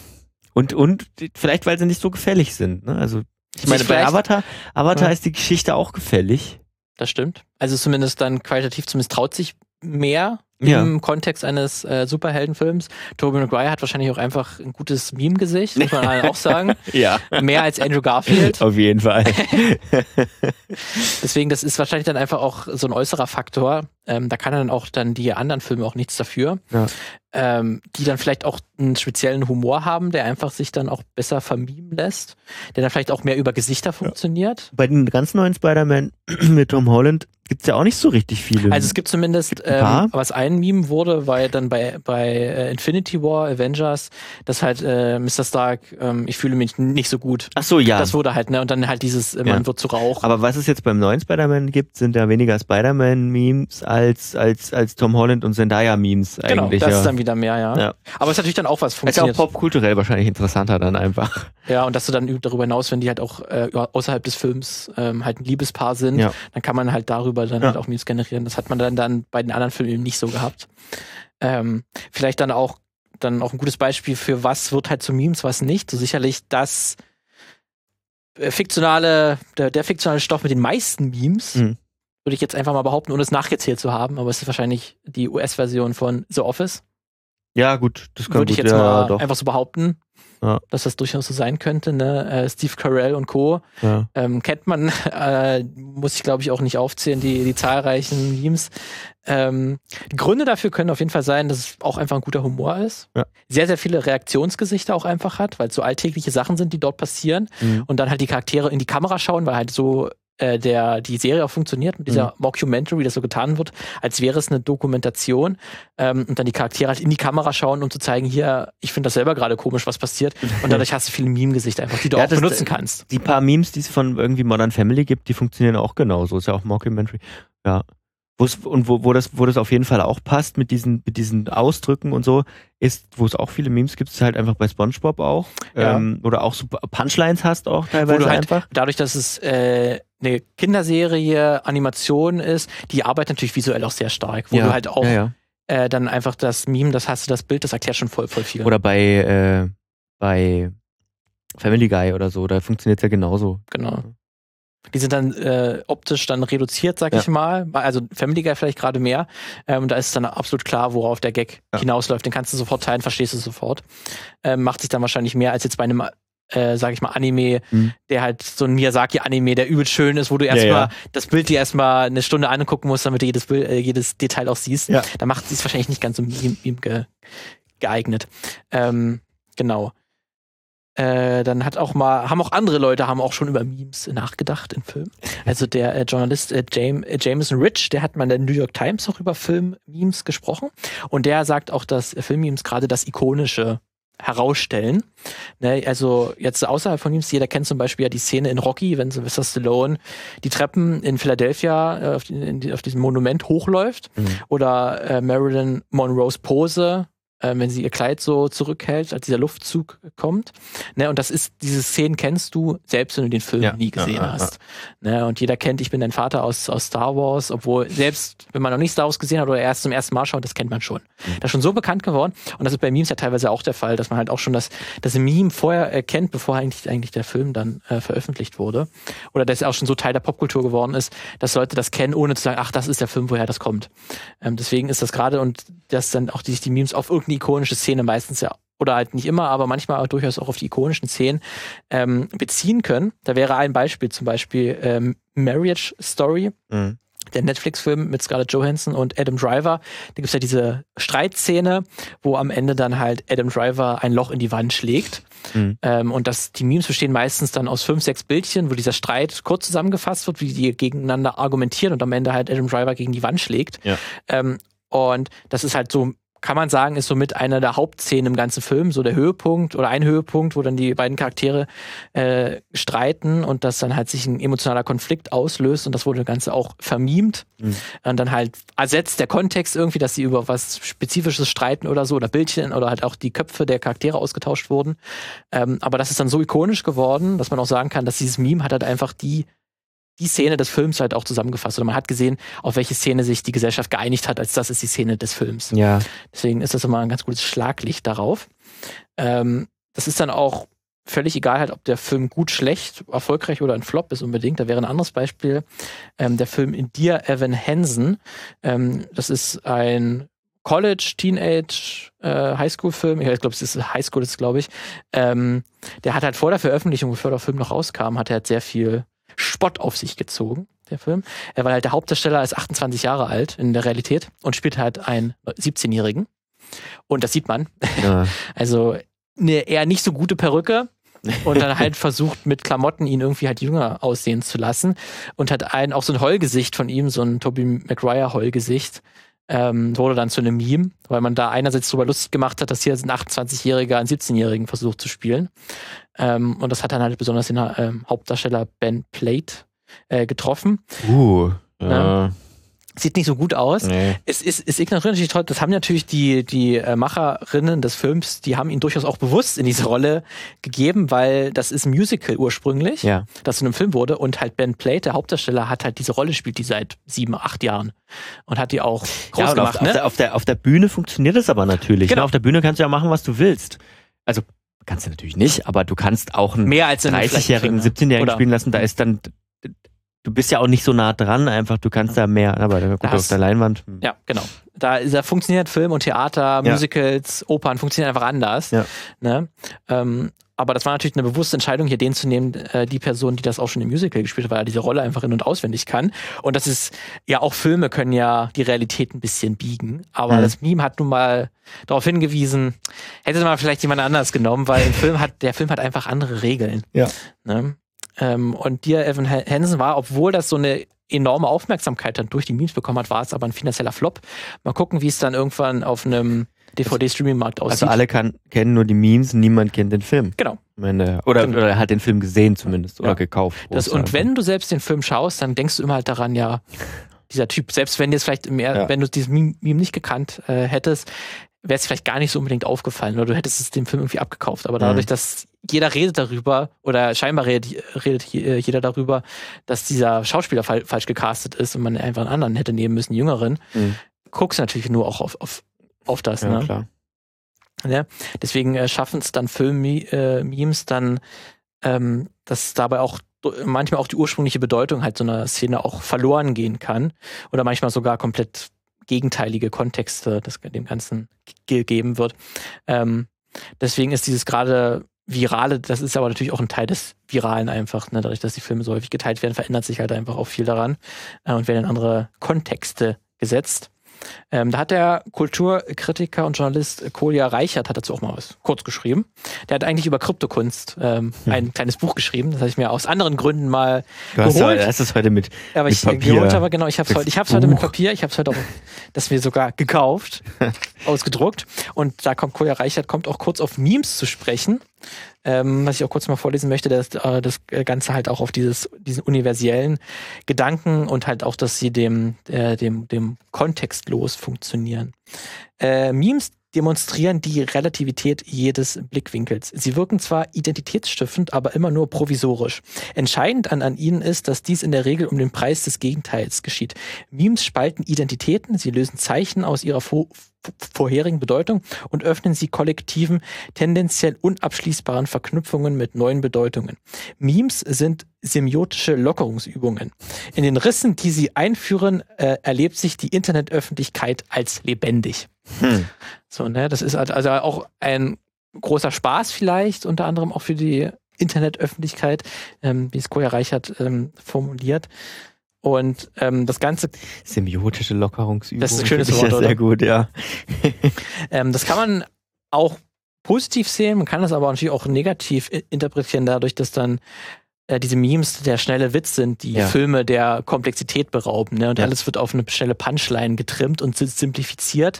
Und, und vielleicht, weil sie nicht so gefällig sind. Ne? Also Ich meine, bei Avatar, Avatar Ja. ist die Geschichte auch gefällig. Das stimmt. Also zumindest dann qualitativ, zumindest traut sich mehr Ja. im Kontext eines äh, Superheldenfilms. Tobey Maguire hat wahrscheinlich auch einfach ein gutes Meme-Gesicht, muss man auch sagen. Ja. Mehr als Andrew Garfield. Auf jeden Fall. Deswegen, das ist wahrscheinlich dann einfach auch so ein äußerer Faktor. Ähm, da kann dann auch dann die anderen Filme auch nichts dafür. Ja. Ähm, die dann vielleicht auch einen speziellen Humor haben, der einfach sich dann auch besser vermimen lässt, der dann vielleicht auch mehr über Gesichter funktioniert. Bei den ganz neuen Spider-Man mit Tom Holland gibt's ja auch nicht so richtig viele. Also es gibt zumindest, ähm, was ein Meme wurde, ja dann bei, bei äh, Infinity War, Avengers, dass halt äh, Mr. Stark, ähm, ich fühle mich nicht so gut. Ach so, ja. Das wurde halt, ne, und dann halt dieses, äh, Ja. man wird zu Rauch. Aber was es jetzt beim neuen Spider-Man gibt, sind ja weniger Spider-Man-Memes als, als, als Tom Holland und Zendaya-Memes genau, eigentlich. das ja. ist dann wieder mehr, ja. Ja. Aber es ist natürlich dann auch was ist ja auch funktioniert. popkulturell wahrscheinlich interessanter dann einfach. Ja, und dass du dann üb- darüber hinaus, wenn die halt auch äh, außerhalb des Films ähm, halt ein Liebespaar sind, Ja. dann kann man halt darüber dann Ja. halt auch Memes generieren. Das hat man dann, dann bei den anderen Filmen eben nicht so gehabt. Ähm, vielleicht dann auch dann auch ein gutes Beispiel für was wird halt zu Memes, was nicht. So sicherlich das äh, fiktionale, der, der fiktionale Stoff mit den meisten Memes, Mhm. würde ich jetzt einfach mal behaupten, ohne es nachgezählt zu haben, aber es ist wahrscheinlich die US-Version von The Office. Ja, gut, das kann Würde ich jetzt ja, mal doch. einfach so behaupten, Ja. dass das durchaus so sein könnte. Ne? Äh, Steve Carell und Co. Ja. Ähm, kennt man, äh, muss ich glaube ich auch nicht aufzählen, die, die zahlreichen Memes. Ähm, die Gründe dafür können auf jeden Fall sein, dass es auch einfach ein guter Humor ist. Ja. Sehr, sehr viele Reaktionsgesichter auch einfach hat, weil es so alltägliche Sachen sind, die dort passieren. Mhm. Und dann halt die Charaktere in die Kamera schauen, weil halt so äh, der, die Serie auch funktioniert mit dieser Mockumentary, das so getan wird, als wäre es eine Dokumentation. Ähm, und dann die Charaktere halt in die Kamera schauen, um zu zeigen, hier, ich finde das selber gerade komisch, was passiert. Und dadurch hast du viele Meme-Gesichter einfach, die du Ja, auch das- benutzen kannst. Die paar Memes, die es von irgendwie Modern Family gibt, die funktionieren auch genauso. Ist ja auch Mockumentary. Ja. Wo's, und wo, wo, das, wo das auf jeden Fall auch passt mit diesen, mit diesen Ausdrücken und so, ist, wo es auch viele Memes gibt, ist halt einfach bei Spongebob auch. Ja. Ähm, oder auch so Punchlines hast auch teilweise halt einfach. dadurch, dass es äh, eine Kinderserie, Animation ist, die arbeitet natürlich visuell auch sehr stark, wo ja. du halt auch ja, ja. Äh, dann einfach das Meme, das hast du, das Bild, das erklärt schon voll, voll viel. Oder bei, äh, bei Family Guy oder so, da funktioniert es ja genauso. Genau. Die sind dann äh, optisch dann reduziert, sag ich mal. Also Family Guy vielleicht gerade mehr. Ähm, da ist dann absolut klar, worauf der Gag hinausläuft. Den kannst du sofort teilen, verstehst du sofort. Ähm, macht sich dann wahrscheinlich mehr als jetzt bei einem, äh, sag ich mal, Anime, Mhm. der halt so ein Miyazaki-Anime, der übel schön ist, wo du Ja, erstmal ja. das Bild dir erstmal eine Stunde angucken musst, damit du jedes, Bild, äh, jedes Detail auch siehst. Ja. Da macht es wahrscheinlich nicht ganz so meme, meme ge geeignet. Ähm, genau. Äh, dann hat auch mal, haben auch andere Leute haben auch schon über Memes nachgedacht in Filmen. Also der äh, Journalist äh, James, äh, Jameson Rich, der hat mal in der New York Times auch über Film-Memes gesprochen. Und der sagt auch, dass Film-Memes gerade das Ikonische herausstellen. Ne, also jetzt außerhalb von Memes, jeder kennt zum Beispiel ja die Szene in Rocky, wenn Sylvester Stallone die Treppen in Philadelphia äh, auf, die, auf diesem Monument hochläuft Mhm. oder äh, Marilyn Monroes Pose, äh, wenn sie ihr Kleid so zurückhält, als dieser Luftzug kommt. Ne, und das ist, diese Szenen kennst du, selbst wenn du den Film Ja, nie gesehen ja, ja, hast. Ne, und jeder kennt, ich bin dein Vater aus, aus Star Wars, obwohl selbst wenn man noch nicht Star Wars gesehen hat oder erst zum ersten Mal schaut, das kennt man schon. Mhm. Das ist schon so bekannt geworden. Und das ist bei Memes ja teilweise auch der Fall, dass man halt auch schon das, das Meme vorher äh, kennt, bevor eigentlich, eigentlich der Film dann äh, veröffentlicht wurde. Oder dass er auch schon so Teil der Popkultur geworden ist, dass Leute das kennen, ohne zu sagen, ach, das ist der Film, woher das kommt. Ähm, deswegen ist das gerade und dass dann auch die, die Memes auf irgendeine ikonische Szene meistens ja oder halt nicht immer, aber manchmal auch durchaus auch auf die ikonischen Szenen ähm, beziehen können. Da wäre ein Beispiel zum Beispiel ähm, Marriage Story, Mhm. der Netflix-Film mit Scarlett Johansson und Adam Driver. Da gibt's ja diese Streitszene, wo am Ende dann halt Adam Driver ein Loch in die Wand schlägt. Mhm. Ähm, und das, die Memes bestehen meistens dann aus fünf, sechs Bildchen, wo dieser Streit kurz zusammengefasst wird, wie die gegeneinander argumentieren und am Ende halt Adam Driver gegen die Wand schlägt. Ja. Ähm, und das ist halt so, kann man sagen, ist somit einer der Hauptszenen im ganzen Film, so der Höhepunkt oder ein Höhepunkt, wo dann die beiden Charaktere äh, streiten und das dann halt sich ein emotionaler Konflikt auslöst und das wurde das Ganze auch vermimt. Mhm. Und dann halt ersetzt der Kontext irgendwie, dass sie über was Spezifisches streiten oder so oder Bildchen oder halt auch die Köpfe der Charaktere ausgetauscht wurden. Ähm, aber das ist dann so ikonisch geworden, dass man auch sagen kann, dass dieses Meme hat halt einfach die die Szene des Films halt auch zusammengefasst. Oder man hat gesehen, auf welche Szene sich die Gesellschaft geeinigt hat, als das ist die Szene des Films. Ja. Deswegen ist das immer ein ganz gutes Schlaglicht darauf. Ähm, das ist dann auch völlig egal halt, ob der Film gut, schlecht, erfolgreich oder ein Flop ist unbedingt. Da wäre ein anderes Beispiel ähm, der Film In Dear Evan Hansen. Ähm, das ist ein College, Teenage, äh, Highschool-Film. Ich glaube, es ist Highschool, ist glaube ich. Ähm, der hat halt vor der Veröffentlichung, bevor der Film noch rauskam, hat er halt sehr viel Spott auf sich gezogen, der Film. Er war halt der Hauptdarsteller, ist 28 Jahre alt in der Realität und spielt halt einen 17-Jährigen. Und das sieht man. Ja. Also eine eher nicht so gute Perücke, und dann halt versucht mit Klamotten ihn irgendwie halt jünger aussehen zu lassen und hat ein auch so ein Heulgesicht von ihm, so ein Tobey Maguire Heulgesicht, ähm, wurde dann zu einem Meme, weil man da einerseits darüber lustig gemacht hat, dass hier ein 28-Jähriger einen 17-Jährigen versucht zu spielen. Ähm, und das hat dann halt besonders den äh, Hauptdarsteller Ben Plate äh, getroffen. Uh, ja. Sieht nicht so gut aus. Nee. Es ist, es ignoriert natürlich toll. Das haben natürlich die, die äh, Macherinnen des Films, die haben ihn durchaus auch bewusst in diese Rolle gegeben, weil das ist ein Musical ursprünglich, ja. das zu einem Film wurde. Und halt Ben Plate, der Hauptdarsteller, hat halt diese Rolle spielt die seit sieben, acht Jahren. Und hat die auch groß ja, gemacht. Auf, ne? auf, der, auf, der, auf der Bühne funktioniert das aber natürlich. Ne? Genau. Ne? Auf der Bühne kannst du ja machen, was du willst. Also kannst du natürlich nicht, aber du kannst auch einen 30-jährigen, 17-jährigen spielen lassen. Da ist dann du bist ja auch nicht so nah dran, einfach du kannst da mehr, aber gut, auf der Leinwand. Hm. Ja, genau. Da, da funktioniert Film und Theater, Musicals, ja. Opern funktionieren einfach anders. Ja. Ne? Ähm, aber das war natürlich eine bewusste Entscheidung, hier den zu nehmen, äh, die Person, die das auch schon im Musical gespielt hat, weil er diese Rolle einfach in- und auswendig kann. Und das ist, ja, auch Filme können ja die Realität ein bisschen biegen. Aber mhm. das Meme hat nun mal darauf hingewiesen, hätte man vielleicht jemand anders genommen, weil im Film hat, der Film hat einfach andere Regeln. Ja. Ne? Ähm, und Dear Evan Hansen war, obwohl das so eine enorme Aufmerksamkeit dann durch die Memes bekommen hat, war es aber ein finanzieller Flop. Mal gucken, wie es dann irgendwann auf einem DVD-Streaming-Markt aussieht. Also alle kann, kennen nur die Memes, niemand kennt den Film. Genau. Meine, oder, genau. oder hat den Film gesehen zumindest oder ja. gekauft. Das, und wenn du selbst den Film schaust, dann denkst du immer halt daran, ja, dieser Typ, selbst wenn dir vielleicht mehr, ja. wenn du dieses Meme nicht gekannt äh, hättest, wäre es vielleicht gar nicht so unbedingt aufgefallen oder du hättest es dem Film irgendwie abgekauft. Aber dadurch, mhm. dass jeder redet darüber oder scheinbar redet, redet äh, jeder darüber, dass dieser Schauspieler fa falsch gecastet ist und man einfach einen anderen hätte nehmen müssen, jüngeren, mhm. guckst natürlich nur auch auf, auf, auf das. Ja, ne? klar. Ja, deswegen äh, schaffen es dann Film-Memes äh, dann, ähm, dass dabei auch manchmal auch die ursprüngliche Bedeutung halt so einer Szene auch verloren gehen kann oder manchmal sogar komplett gegenteilige Kontexte das dem Ganzen gegeben wird. Ähm, deswegen ist dieses gerade Virale, das ist aber natürlich auch ein Teil des Viralen einfach, ne? dadurch, dass die Filme so häufig geteilt werden, verändert sich halt einfach auch viel daran äh, und werden in andere Kontexte gesetzt. Ähm, da hat der Kulturkritiker und Journalist Kolja Reichert hat dazu auch mal was kurz geschrieben. Der hat eigentlich über Kryptokunst ähm, hm. ein kleines Buch geschrieben. Das habe ich mir aus anderen Gründen mal du hast geholt. Ja, das ist heute mit, aber mit ich Papier. Geholt, aber genau, ich habe es heute, ich habe heute mit Papier. Ich habe es heute auch, das mir sogar gekauft, ausgedruckt. Und da kommt Kolja Reichert kommt auch kurz auf Memes zu sprechen ähm, was ich auch kurz mal vorlesen möchte, dass äh, das Ganze halt auch auf dieses, diesen universellen Gedanken und halt auch, dass sie dem, äh, dem, dem kontextlos funktionieren. Äh, Memes demonstrieren die Relativität jedes Blickwinkels. Sie wirken zwar identitätsstiftend, aber immer nur provisorisch. Entscheidend an, an ihnen ist, dass dies in der Regel um den Preis des Gegenteils geschieht. Memes spalten Identitäten, sie lösen Zeichen aus ihrer Vo vorherigen Bedeutung und öffnen sie kollektiven, tendenziell unabschließbaren Verknüpfungen mit neuen Bedeutungen. Memes sind semiotische Lockerungsübungen. In den Rissen, die sie einführen, äh, erlebt sich die Internetöffentlichkeit als lebendig. Hm. So, ne, das ist halt also auch ein großer Spaß vielleicht, unter anderem auch für die Internetöffentlichkeit, ähm, wie es Koja Reichert ähm, formuliert. Und ähm, das Ganze. Semiotische Lockerungsübung. Das ist ein schönes Wort. Ja sehr gut, ja. ähm, das kann man auch positiv sehen, man kann das aber natürlich auch negativ interpretieren, dadurch, dass dann äh, diese Memes der schnelle Witz sind, die ja. Filme der Komplexität berauben. Ne? Und ja. alles wird auf eine schnelle Punchline getrimmt und simplifiziert.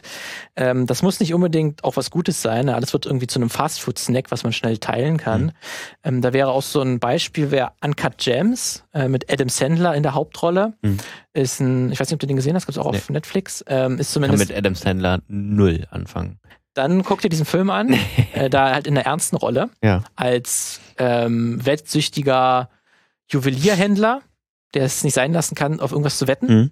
Ähm, das muss nicht unbedingt auch was Gutes sein. Ne? Alles wird irgendwie zu einem Fastfood-Snack, was man schnell teilen kann. Mhm. Ähm, da wäre auch so ein Beispiel, wäre Uncut Gems äh, mit Adam Sandler in der Hauptrolle. Mhm. Ist ein, ich weiß nicht, ob du den gesehen hast, gibt es auch nee. auf Netflix. Ähm, ist zumindest. Kann mit Adam Sandler null anfangen dann guck dir diesen Film an, äh, da halt in der ernsten Rolle, ja. als ähm, wettsüchtiger Juwelierhändler, der es nicht sein lassen kann, auf irgendwas zu wetten. Mhm.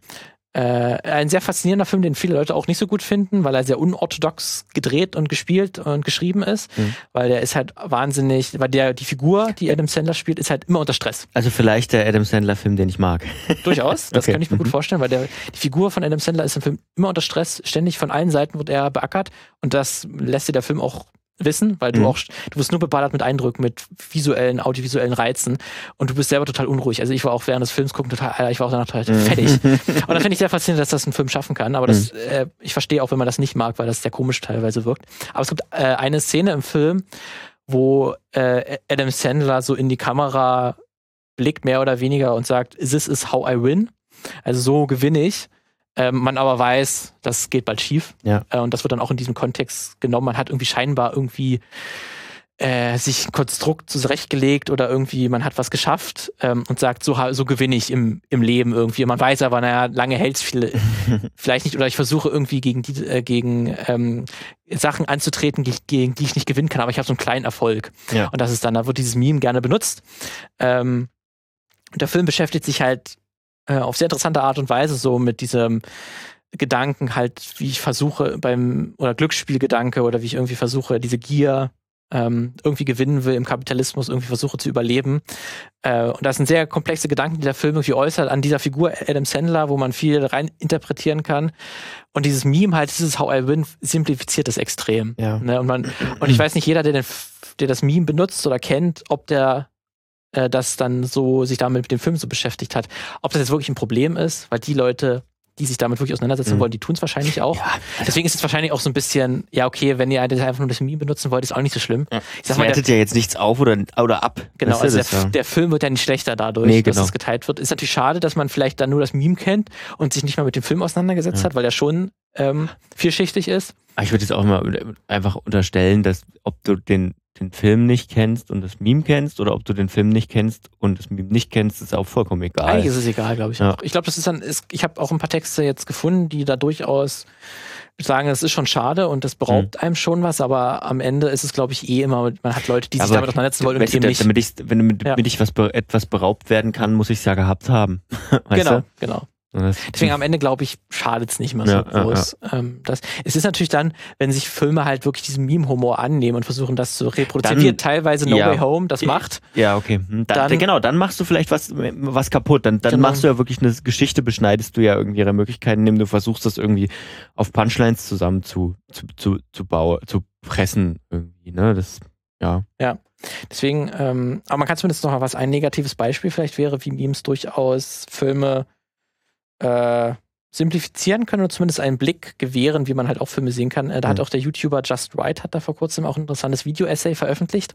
Äh, ein sehr faszinierender Film, den viele Leute auch nicht so gut finden, weil er sehr unorthodox gedreht und gespielt und geschrieben ist. Mhm. Weil der ist halt wahnsinnig, weil der die Figur, die Adam Sandler spielt, ist halt immer unter Stress. Also vielleicht der Adam Sandler-Film, den ich mag. Durchaus, das okay. kann ich mir gut mhm. vorstellen, weil der, die Figur von Adam Sandler ist im Film immer unter Stress, ständig von allen Seiten wird er beackert und das lässt dir der Film auch wissen, weil du mhm. auch, du wirst nur beballert mit Eindrücken, mit visuellen, audiovisuellen Reizen und du bist selber total unruhig. Also ich war auch während des Films gucken total, ich war auch danach total mhm. fertig. und da finde ich sehr faszinierend, dass das ein Film schaffen kann. Aber das, mhm. äh, ich verstehe auch, wenn man das nicht mag, weil das sehr komisch teilweise wirkt. Aber es gibt äh, eine Szene im Film, wo äh, Adam Sandler so in die Kamera blickt, mehr oder weniger, und sagt, this is how I win. Also so gewinne ich ähm, man aber weiß, das geht bald schief. Ja. Äh, und das wird dann auch in diesem Kontext genommen. Man hat irgendwie scheinbar irgendwie äh, sich ein Konstrukt zurechtgelegt oder irgendwie man hat was geschafft ähm, und sagt, so, so gewinne ich im, im Leben irgendwie. Man weiß aber, naja, lange hält es vielleicht nicht oder ich versuche irgendwie gegen die, äh, gegen ähm, Sachen anzutreten, gegen, gegen die ich nicht gewinnen kann, aber ich habe so einen kleinen Erfolg. Ja. Und das ist dann, da wird dieses Meme gerne benutzt. Ähm, und der Film beschäftigt sich halt äh, auf sehr interessante Art und Weise so mit diesem Gedanken halt, wie ich versuche beim, oder Glücksspielgedanke oder wie ich irgendwie versuche, diese Gier ähm, irgendwie gewinnen will im Kapitalismus, irgendwie versuche zu überleben. Äh, und das sind sehr komplexe Gedanken, die der Film irgendwie äußert an dieser Figur Adam Sandler, wo man viel rein interpretieren kann. Und dieses Meme halt, dieses How I Win, simplifiziert es extrem. Ja. Ne? Und, man, und ich weiß nicht, jeder, der, den, der das Meme benutzt oder kennt, ob der äh, das dann so sich damit mit dem Film so beschäftigt hat. Ob das jetzt wirklich ein Problem ist, weil die Leute, die sich damit wirklich auseinandersetzen mhm. wollen, die tun es wahrscheinlich auch. Ja. Deswegen ist es wahrscheinlich auch so ein bisschen, ja, okay, wenn ihr einfach nur das Meme benutzen wollt, ist auch nicht so schlimm. Ja. Ich sag mal, wertet ja jetzt nichts auf oder, oder ab. Genau, also der, ja. der, Film wird ja nicht schlechter dadurch, nee, dass genau. es geteilt wird. Ist natürlich schade, dass man vielleicht dann nur das Meme kennt und sich nicht mal mit dem Film auseinandergesetzt hat, weil er schon ähm, vielschichtig ist. Ich würde jetzt auch mal einfach unterstellen, dass ob du den den Film nicht kennst und das Meme kennst oder ob du den Film nicht kennst und das Meme nicht kennst, ist auch vollkommen egal. Eigentlich ist es egal, glaube ich ja. auch. Ich glaube, das ist dann, ist, ich habe auch ein paar Texte jetzt gefunden, die da durchaus sagen, es ist schon schade und das beraubt hm. einem schon was, aber am Ende ist es, glaube ich, eh immer, man hat Leute, die sich aber damit auseinandersetzen wollen und eben nicht. Damit ich, wenn damit ja. ich was, etwas beraubt werden kann, muss ich es ja gehabt haben. genau, du? genau. Deswegen am Ende, glaube ich, schadet es nicht mehr so ja, groß. Ja, ja. Ähm, das, es ist natürlich dann, wenn sich Filme halt wirklich diesen Meme-Humor annehmen und versuchen, das zu reproduzieren, dann, wie teilweise No Way Home das macht. Ja, okay. Hm, dann, dann, genau, dann machst du vielleicht was, was kaputt. Dann, dann genau. machst du ja wirklich eine Geschichte, beschneidest du ja irgendwie ihre Möglichkeiten, indem du versuchst, das irgendwie auf Punchlines zusammen zu, zu, zu, zu bauen, zu pressen irgendwie, ne? Das, ja. Ja. Deswegen, ähm, aber man kann zumindest noch mal was, ein negatives Beispiel vielleicht wäre, wie Memes durchaus Filme äh, simplifizieren können oder zumindest einen Blick gewähren, wie man halt auch Filme sehen kann. Äh, da mhm. hat auch der YouTuber Just Right hat da vor kurzem auch ein interessantes Video-Essay veröffentlicht.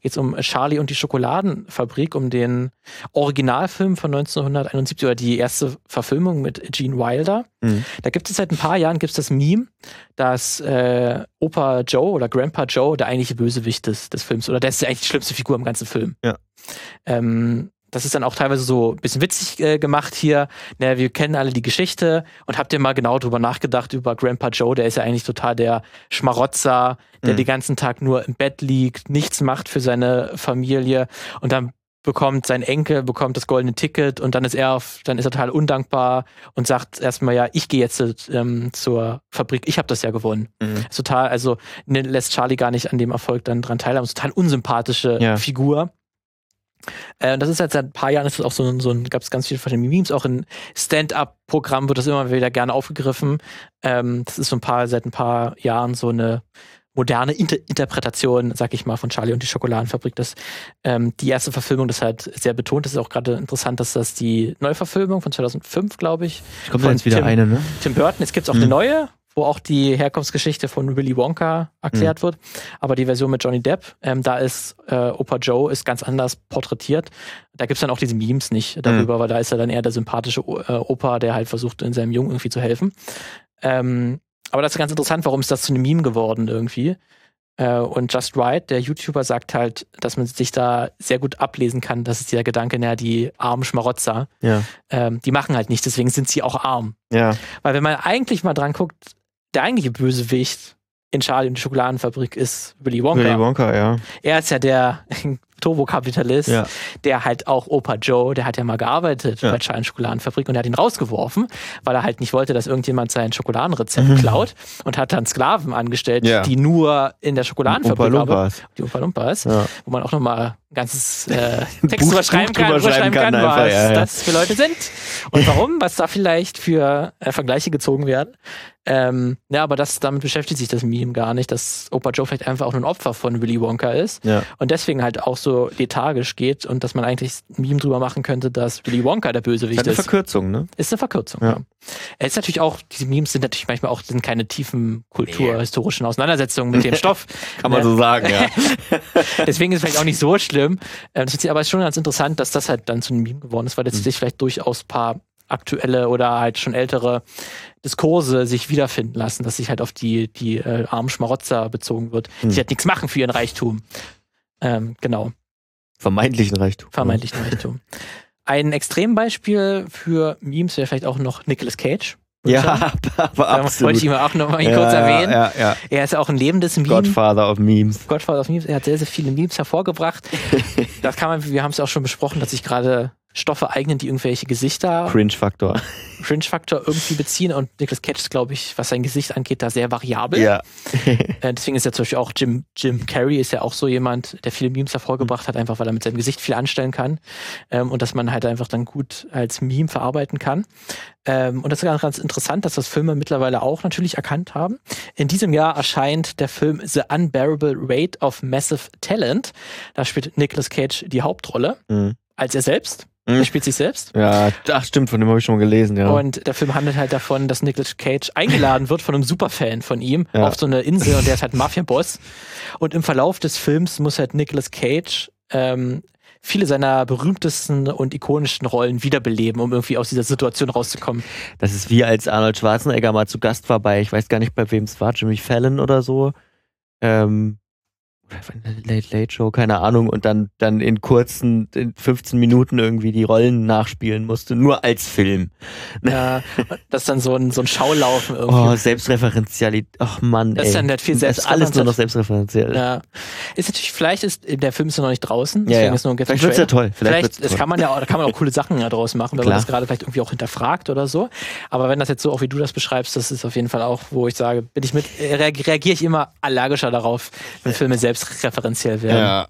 Geht es um Charlie und die Schokoladenfabrik, um den Originalfilm von 1971 oder die erste Verfilmung mit Gene Wilder. Mhm. Da gibt es seit ein paar Jahren gibt's das Meme, dass äh, Opa Joe oder Grandpa Joe der eigentliche Bösewicht des, des Films oder der ist eigentlich die schlimmste Figur im ganzen Film. Ja. Ähm, das ist dann auch teilweise so ein bisschen witzig äh, gemacht hier. Na, wir kennen alle die Geschichte und habt ihr mal genau drüber nachgedacht über Grandpa Joe, der ist ja eigentlich total der Schmarotzer, der mhm. den ganzen Tag nur im Bett liegt, nichts macht für seine Familie und dann bekommt sein Enkel bekommt das goldene Ticket und dann ist er auf, dann ist er total undankbar und sagt erstmal ja, ich gehe jetzt ähm, zur Fabrik, ich habe das ja gewonnen. Mhm. Total, also ne, lässt Charlie gar nicht an dem Erfolg dann dran teilhaben. Total unsympathische ja. Figur. Äh, das ist jetzt seit ein paar Jahren ist das auch so ein, so ein gab es ganz viele verschiedene Memes, auch in Stand-up-Programmen wird das immer wieder gerne aufgegriffen. Ähm, das ist so ein paar, seit ein paar Jahren so eine moderne Inter Interpretation, sag ich mal, von Charlie und die Schokoladenfabrik. Das, ähm, die erste Verfilmung, das halt sehr betont. Das ist auch gerade interessant, dass das die Neuverfilmung von 2005, glaube ich. Ich kommt jetzt wieder Tim, eine, ne? Tim Burton. Jetzt gibt's auch hm. eine neue wo auch die Herkunftsgeschichte von Willy Wonka erklärt mhm. wird. Aber die Version mit Johnny Depp, ähm, da ist äh, Opa Joe ist ganz anders porträtiert. Da gibt's dann auch diese Memes nicht darüber, mhm. weil da ist er dann eher der sympathische äh, Opa, der halt versucht, in seinem Jungen irgendwie zu helfen. Ähm, aber das ist ganz interessant, warum ist das zu einem Meme geworden irgendwie. Äh, und Just Right, der YouTuber, sagt halt, dass man sich da sehr gut ablesen kann. Das ist dieser Gedanke, naja, die armen Schmarotzer, ja. ähm, die machen halt nichts, deswegen sind sie auch arm. Ja. Weil wenn man eigentlich mal dran guckt, der eigentliche Bösewicht in Charlie und die Schokoladenfabrik ist Willy Wonka. Willy Wonka, ja. Er ist ja der Turbokapitalist, Ja. der halt auch Opa Joe, der hat ja mal gearbeitet Ja. bei Chai Schokoladenfabrik und der hat ihn rausgeworfen, weil er halt nicht wollte, dass irgendjemand sein Schokoladenrezept klaut und hat dann Sklaven angestellt, Mhm. Ja. die nur in der Schokoladenfabrik arbeiten. Die Oompa Loompas, Ja. wo man auch nochmal ein ganzes äh, Text Buch- drüber schreiben Buch kann, drüber schreiben kann, kann einfach, was das für Leute sind und warum, was da vielleicht für äh, Vergleiche gezogen werden. Ähm, ja, aber das, damit beschäftigt sich das Meme gar nicht, dass Opa Joe vielleicht einfach auch nur ein Opfer von Willy Wonka ist und deswegen halt auch so lethargisch geht und dass man eigentlich ein Meme drüber machen könnte, dass Willy Wonka der Ist Bösewicht eine ist. Verkürzung, ne? Ist eine Verkürzung. Ja. Ja. Es ist natürlich auch, diese Memes sind natürlich manchmal auch sind keine tiefen kulturhistorischen Auseinandersetzungen mit dem Stoff. Kann man Ne? so sagen, ja. Deswegen ist es vielleicht auch nicht so schlimm. Ähm, das ist aber schon ganz interessant, dass das halt dann zu einem Meme geworden ist, weil Mhm. jetzt sich vielleicht durchaus paar aktuelle oder halt schon ältere Diskurse sich wiederfinden lassen, dass sich halt auf die, die äh, armen Schmarotzer bezogen wird, Hm. die halt nichts machen für ihren Reichtum. Ähm, genau, Vermeintlichen Reichtum. vermeintlichen Reichtum. Ein Extrembeispiel für Memes wäre vielleicht auch noch Nicolas Cage. ich. Ja, aber absolut. wollte ich ihn auch noch mal ja, kurz erwähnen. Ja, ja. Er ist auch ein lebendes Meme. Godfather of Memes. Godfather of Memes. Er hat sehr, sehr viele Memes hervorgebracht. das kann man, wir haben es auch schon besprochen, dass sich gerade Stoffe eignen, die irgendwelche Gesichter, Cringe-Faktor. Cringe-Faktor irgendwie beziehen. Und Nicolas Cage ist, glaube ich, was sein Gesicht angeht, da sehr variabel. Ja. Äh, deswegen ist ja zum Beispiel auch Jim, Jim Carrey ist ja auch so jemand, der viele Memes hervorgebracht hat, einfach weil er mit seinem Gesicht viel anstellen kann. Ähm, und dass man halt einfach dann gut als Meme verarbeiten kann. Ähm, und das ist ganz, ganz interessant, dass das Filme mittlerweile auch natürlich erkannt haben. In diesem Jahr erscheint der Film The Unbearable Weight of Massive Talent. Da spielt Nicolas Cage die Hauptrolle Mhm. als er selbst. Mhm. Er spielt sich selbst. Ja, ach stimmt, von dem habe ich schon mal gelesen, ja. Und der Film handelt halt davon, dass Nicolas Cage eingeladen wird von einem Superfan von ihm Ja. auf so eine Insel und der ist halt Mafia-Boss. Und im Verlauf des Films muss halt Nicolas Cage ähm, viele seiner berühmtesten und ikonischsten Rollen wiederbeleben, um irgendwie aus dieser Situation rauszukommen. Das ist wie als Arnold Schwarzenegger mal zu Gast war bei, ich weiß gar nicht, bei wem es war, Jimmy Fallon oder so. Ähm, Late Late Show, keine Ahnung, und dann, dann in kurzen, in 15 Minuten irgendwie die Rollen nachspielen musste, nur als Film. Ja, das ist dann so ein, so ein Schaulaufen irgendwie. Oh, Selbstreferenzialität. Ach Mann, Das ey. ist dann halt viel Das ist alles nur noch selbstreferenziell. Ja. Ist natürlich, vielleicht ist, der Film ist ja noch nicht draußen, Ja, deswegen ja. ist nur ein Vielleicht wird's ja toll. Vielleicht, Vielleicht, wird's das toll. kann man ja auch, da kann man auch coole Sachen ja draus machen, wenn Klar. man das gerade vielleicht irgendwie auch hinterfragt oder so. Aber wenn das jetzt so auch wie du das beschreibst, das ist auf jeden Fall auch, wo ich sage, bin ich mit, äh, reag- reagiere ich immer allergischer darauf, wenn Filme selbstreferenziell werden. ja.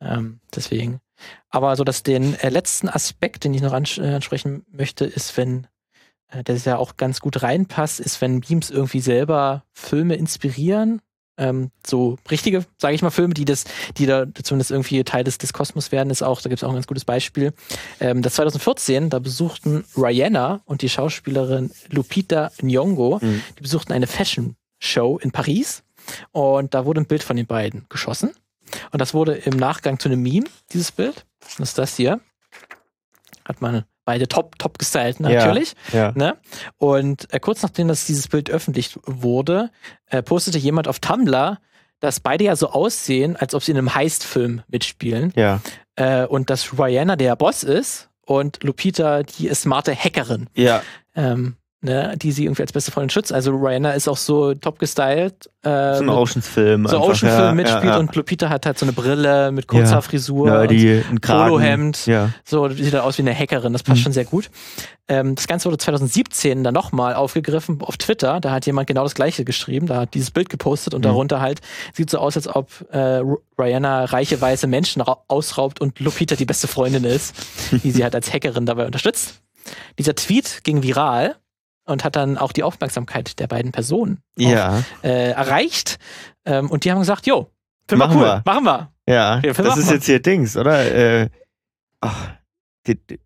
Ähm, deswegen. Aber so, dass den äh, letzten Aspekt, den ich noch ans äh, ansprechen möchte, ist, wenn, äh, der ja auch ganz gut reinpasst, ist, wenn Memes irgendwie selber Filme inspirieren. Ähm, so richtige, sage ich mal, Filme, die das, die da zumindest irgendwie Teil des, des Kosmos werden, ist auch, da gibt es auch ein ganz gutes Beispiel. Ähm, das 2014, da besuchten Rihanna und die Schauspielerin Lupita Nyong'o, Mhm. die besuchten eine Fashion Show in Paris und da wurde ein Bild von den beiden geschossen. Und das wurde im Nachgang zu einem Meme, dieses Bild. Das ist das hier. Hat man beide top, top gestylt, natürlich. Ja. Ne? Und äh, kurz nachdem das dieses Bild öffentlich wurde, äh, postete jemand auf Tumblr, dass beide ja so aussehen, als ob sie in einem Heist-Film mitspielen. Ja. Äh, und dass Rihanna der Boss ist und Lupita die smarte Hackerin. Ja. Ähm, ne, die sie irgendwie als beste Freundin schützt. Also Rihanna ist auch so top gestylt. Äh, So ein mit- Oceans-Film. so einfach, Ocean-Film ja, mitspielt ja, ja. und Lupita hat halt so eine Brille mit kurzer. Frisur. ja, und die, ein. Polohemd. Ja. so sieht er aus wie eine Hackerin, das passt Mhm. schon sehr gut. Ähm, das Ganze wurde 2017 dann nochmal aufgegriffen auf Twitter. Da hat jemand genau das gleiche geschrieben. Da hat dieses Bild gepostet und Mhm. darunter halt sieht so aus, als ob äh, Rihanna reiche weiße Menschen ra- ausraubt und Lupita die beste Freundin ist, die sie halt als Hackerin dabei unterstützt. Dieser Tweet ging viral und hat dann auch die Aufmerksamkeit der beiden Personen Ja. äh, erreicht. Ähm, und die haben gesagt, jo, Film Machen cool, wir. machen wir. Ja, Ja, das ist wir. jetzt hier Dings, oder? Äh, ach,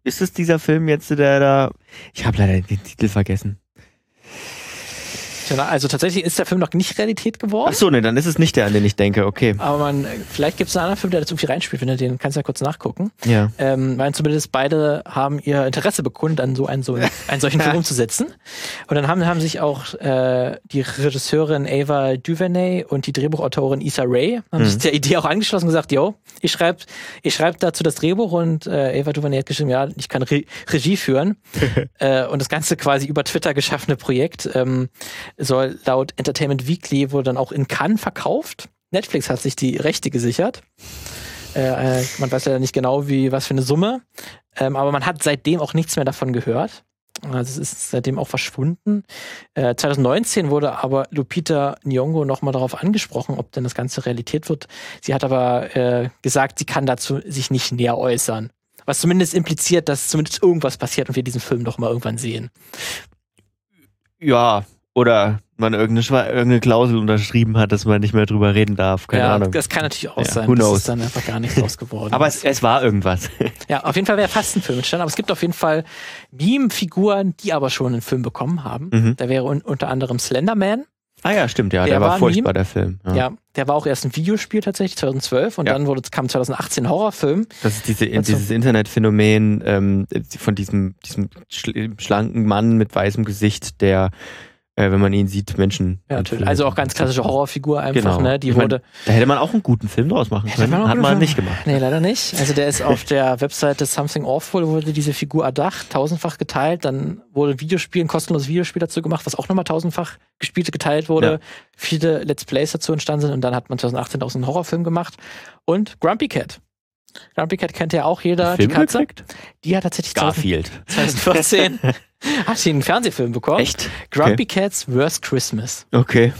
ist es dieser Film jetzt, der da. Ich habe leider den Titel vergessen. Tja, Also tatsächlich ist der Film noch nicht Realität geworden. Ach so, ne, dann ist es nicht der, an den ich denke. Okay. Aber man, vielleicht gibt es einen anderen Film, der das irgendwie reinspielt. Wenn du den kannst du ja kurz nachgucken. Ja. Ähm, weil zumindest beide haben ihr Interesse bekundet, an so einen, so einen solchen Film umzusetzen. Und dann haben, haben sich auch äh, die Regisseurin Ava DuVernay und die Drehbuchautorin Issa Rae haben Mhm. sich der Idee auch angeschlossen und gesagt, yo, ich schreibe ich schreib dazu das Drehbuch und äh, Ava DuVernay hat geschrieben, ja, ich kann Re Regie führen. äh, und das ganze quasi über Twitter geschaffene Projekt ähm, soll laut Entertainment Weekly wurde dann auch in Cannes verkauft. Netflix hat sich die Rechte gesichert. Äh, äh, man weiß ja nicht genau, wie was für eine Summe. Ähm, aber man hat seitdem auch nichts mehr davon gehört. Also es ist seitdem auch verschwunden. Äh, 2019 wurde aber Lupita Nyong'o nochmal darauf angesprochen, ob denn das Ganze Realität wird. Sie hat aber äh, gesagt, sie kann dazu sich nicht näher äußern. Was zumindest impliziert, dass zumindest irgendwas passiert und wir diesen Film noch mal irgendwann sehen. Ja, oder man irgendeine, irgendeine Klausel unterschrieben hat, dass man nicht mehr drüber reden darf. Keine ja, Ahnung. Das kann natürlich auch Ja, sein. who Das knows? ist dann einfach gar nichts draus geworden. Aber es, es war irgendwas. ja, auf jeden Fall wäre fast ein Film entstanden. Aber es gibt auf jeden Fall Meme-Figuren, die aber schon einen Film bekommen haben. Mhm. Da wäre un unter anderem Slenderman. Ah ja, stimmt, ja. Der Der, war war furchtbar, der Film. Ja. Ja. der war auch erst ein Videospiel tatsächlich 2012 und Ja. dann wurde, kam 2018 ein Horrorfilm. Das ist diese, Also- dieses Internetphänomen ähm, von diesem, diesem schl schlanken Mann mit weißem Gesicht, der, äh, wenn man ihn sieht, Menschen. Ja, natürlich. Also auch ganz klassische Horrorfigur einfach, Genau. ne? Die Ich mein, wurde. Da hätte man auch einen guten Film draus machen Hätte können. man Hat man Film- nicht gemacht. Nee, leider nicht. Also der ist auf der Webseite Something Awful wurde diese Figur erdacht, tausendfach geteilt, dann wurde ein Videospiel, ein kostenloses Videospiel dazu gemacht, was auch nochmal tausendfach gespielt, geteilt wurde. Ja. Viele Let's Plays dazu entstanden sind und dann hat man 2018 auch so einen Horrorfilm gemacht. Und Grumpy Cat. Grumpy Cat kennt ja auch jeder, die Film Katze. gekriegt? Die hat tatsächlich 2000 Garfield. 2014 hat sie einen Fernsehfilm bekommen. Echt? Grumpy Cat's Worst Christmas. Okay.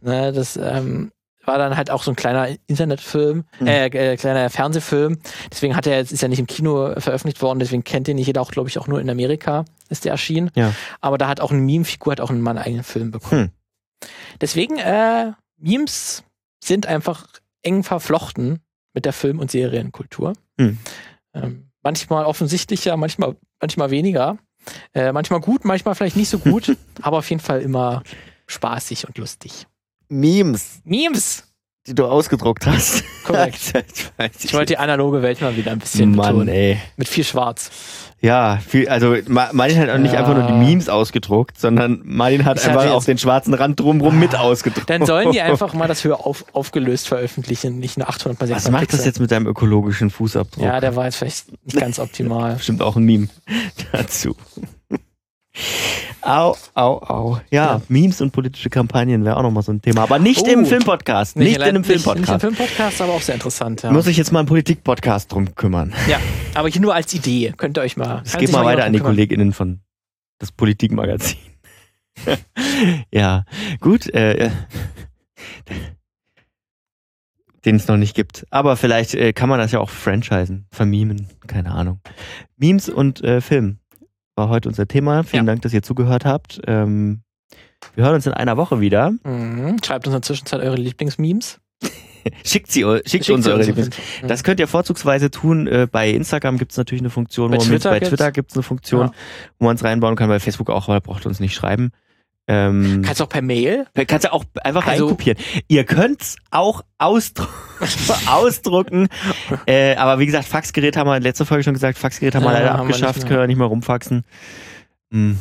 Ne, das ähm, war dann halt auch so ein kleiner Internetfilm, Mhm. äh, äh, kleiner Fernsehfilm. Deswegen hat er jetzt, ist ja nicht im Kino veröffentlicht worden, deswegen kennt ihn nicht jeder, auch glaube ich auch nur in Amerika ist der erschienen. Ja. Aber da hat auch eine Meme-Figur, hat auch einen Mann einen eigenen Film bekommen. Hm. Deswegen, äh, Memes sind einfach eng verflochten mit der Film- und Serienkultur. Hm. Ähm, manchmal offensichtlicher, manchmal, manchmal weniger. Äh, manchmal gut, manchmal vielleicht nicht so gut, aber auf jeden Fall immer spaßig und lustig. Memes, Memes! Die du ausgedruckt hast. Korrekt. ich wollte die analoge Welt mal wieder ein bisschen Mann, betonen. ey. Mit viel Schwarz. Ja, viel, also Ma- Martin hat auch nicht Ja. einfach nur die Memes ausgedruckt, sondern Martin hat Ich einfach auch den schwarzen Rand drumrum mit ausgedruckt. Dann sollen die einfach mal das höher auf, aufgelöst veröffentlichen, nicht nur 800 mal 600 Was macht das jetzt mit deinem ökologischen Fußabdruck? Ja, der war jetzt vielleicht nicht ganz optimal. Bestimmt auch ein Meme dazu. Au, au, au. Ja, Ja. Memes und politische Kampagnen wäre auch nochmal so ein Thema. Aber nicht Oh. im Filmpodcast. Nicht, in einem Nicht, nicht im Filmpodcast. Filmpodcast, aber auch sehr interessant. Ja, Muss ich jetzt mal einen Politik-Podcast drum kümmern. ja. aber hier nur als Idee. Könnt ihr euch mal. Kann geht sich mal weiter an die drum KollegInnen von das Politikmagazin. ja, gut. Äh, den es noch nicht gibt. Aber vielleicht äh, kann man das ja auch franchisen, vermimen, keine Ahnung. Memes und äh, Film war heute unser Thema. Vielen Ja. Dank, dass ihr zugehört habt. Ähm, wir hören uns in einer Woche wieder. Mhm. Schreibt uns in der Zwischenzeit eure Lieblingsmemes. Schickt, sie, schickt, Schickt uns eure Lieblings. Fall. Das könnt ihr vorzugsweise tun. Äh, bei Instagram gibt es natürlich eine Funktion, Bei Twitter bei Twitter gibt es eine Funktion, Ja. wo man es reinbauen kann. Bei Facebook auch, aber braucht ihr uns nicht schreiben. Ähm, Kannst du auch per Mail. kannst du auch einfach Also- reinkopieren. Ihr könnt's auch ausdru ausdrucken. äh, aber wie gesagt, Faxgerät haben wir in letzter Folge schon gesagt, Faxgerät haben wir Ja, leider haben wir abgeschafft, mehr. können wir nicht mehr rumfaxen. Hm.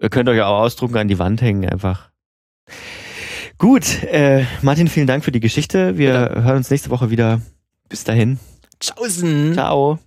Ihr könnt euch auch ausdrucken, an die Wand hängen einfach. Gut, äh, Martin, vielen Dank für die Geschichte. Wir hören uns nächste Woche wieder. Bis dahin. Tschaußen. Ciao.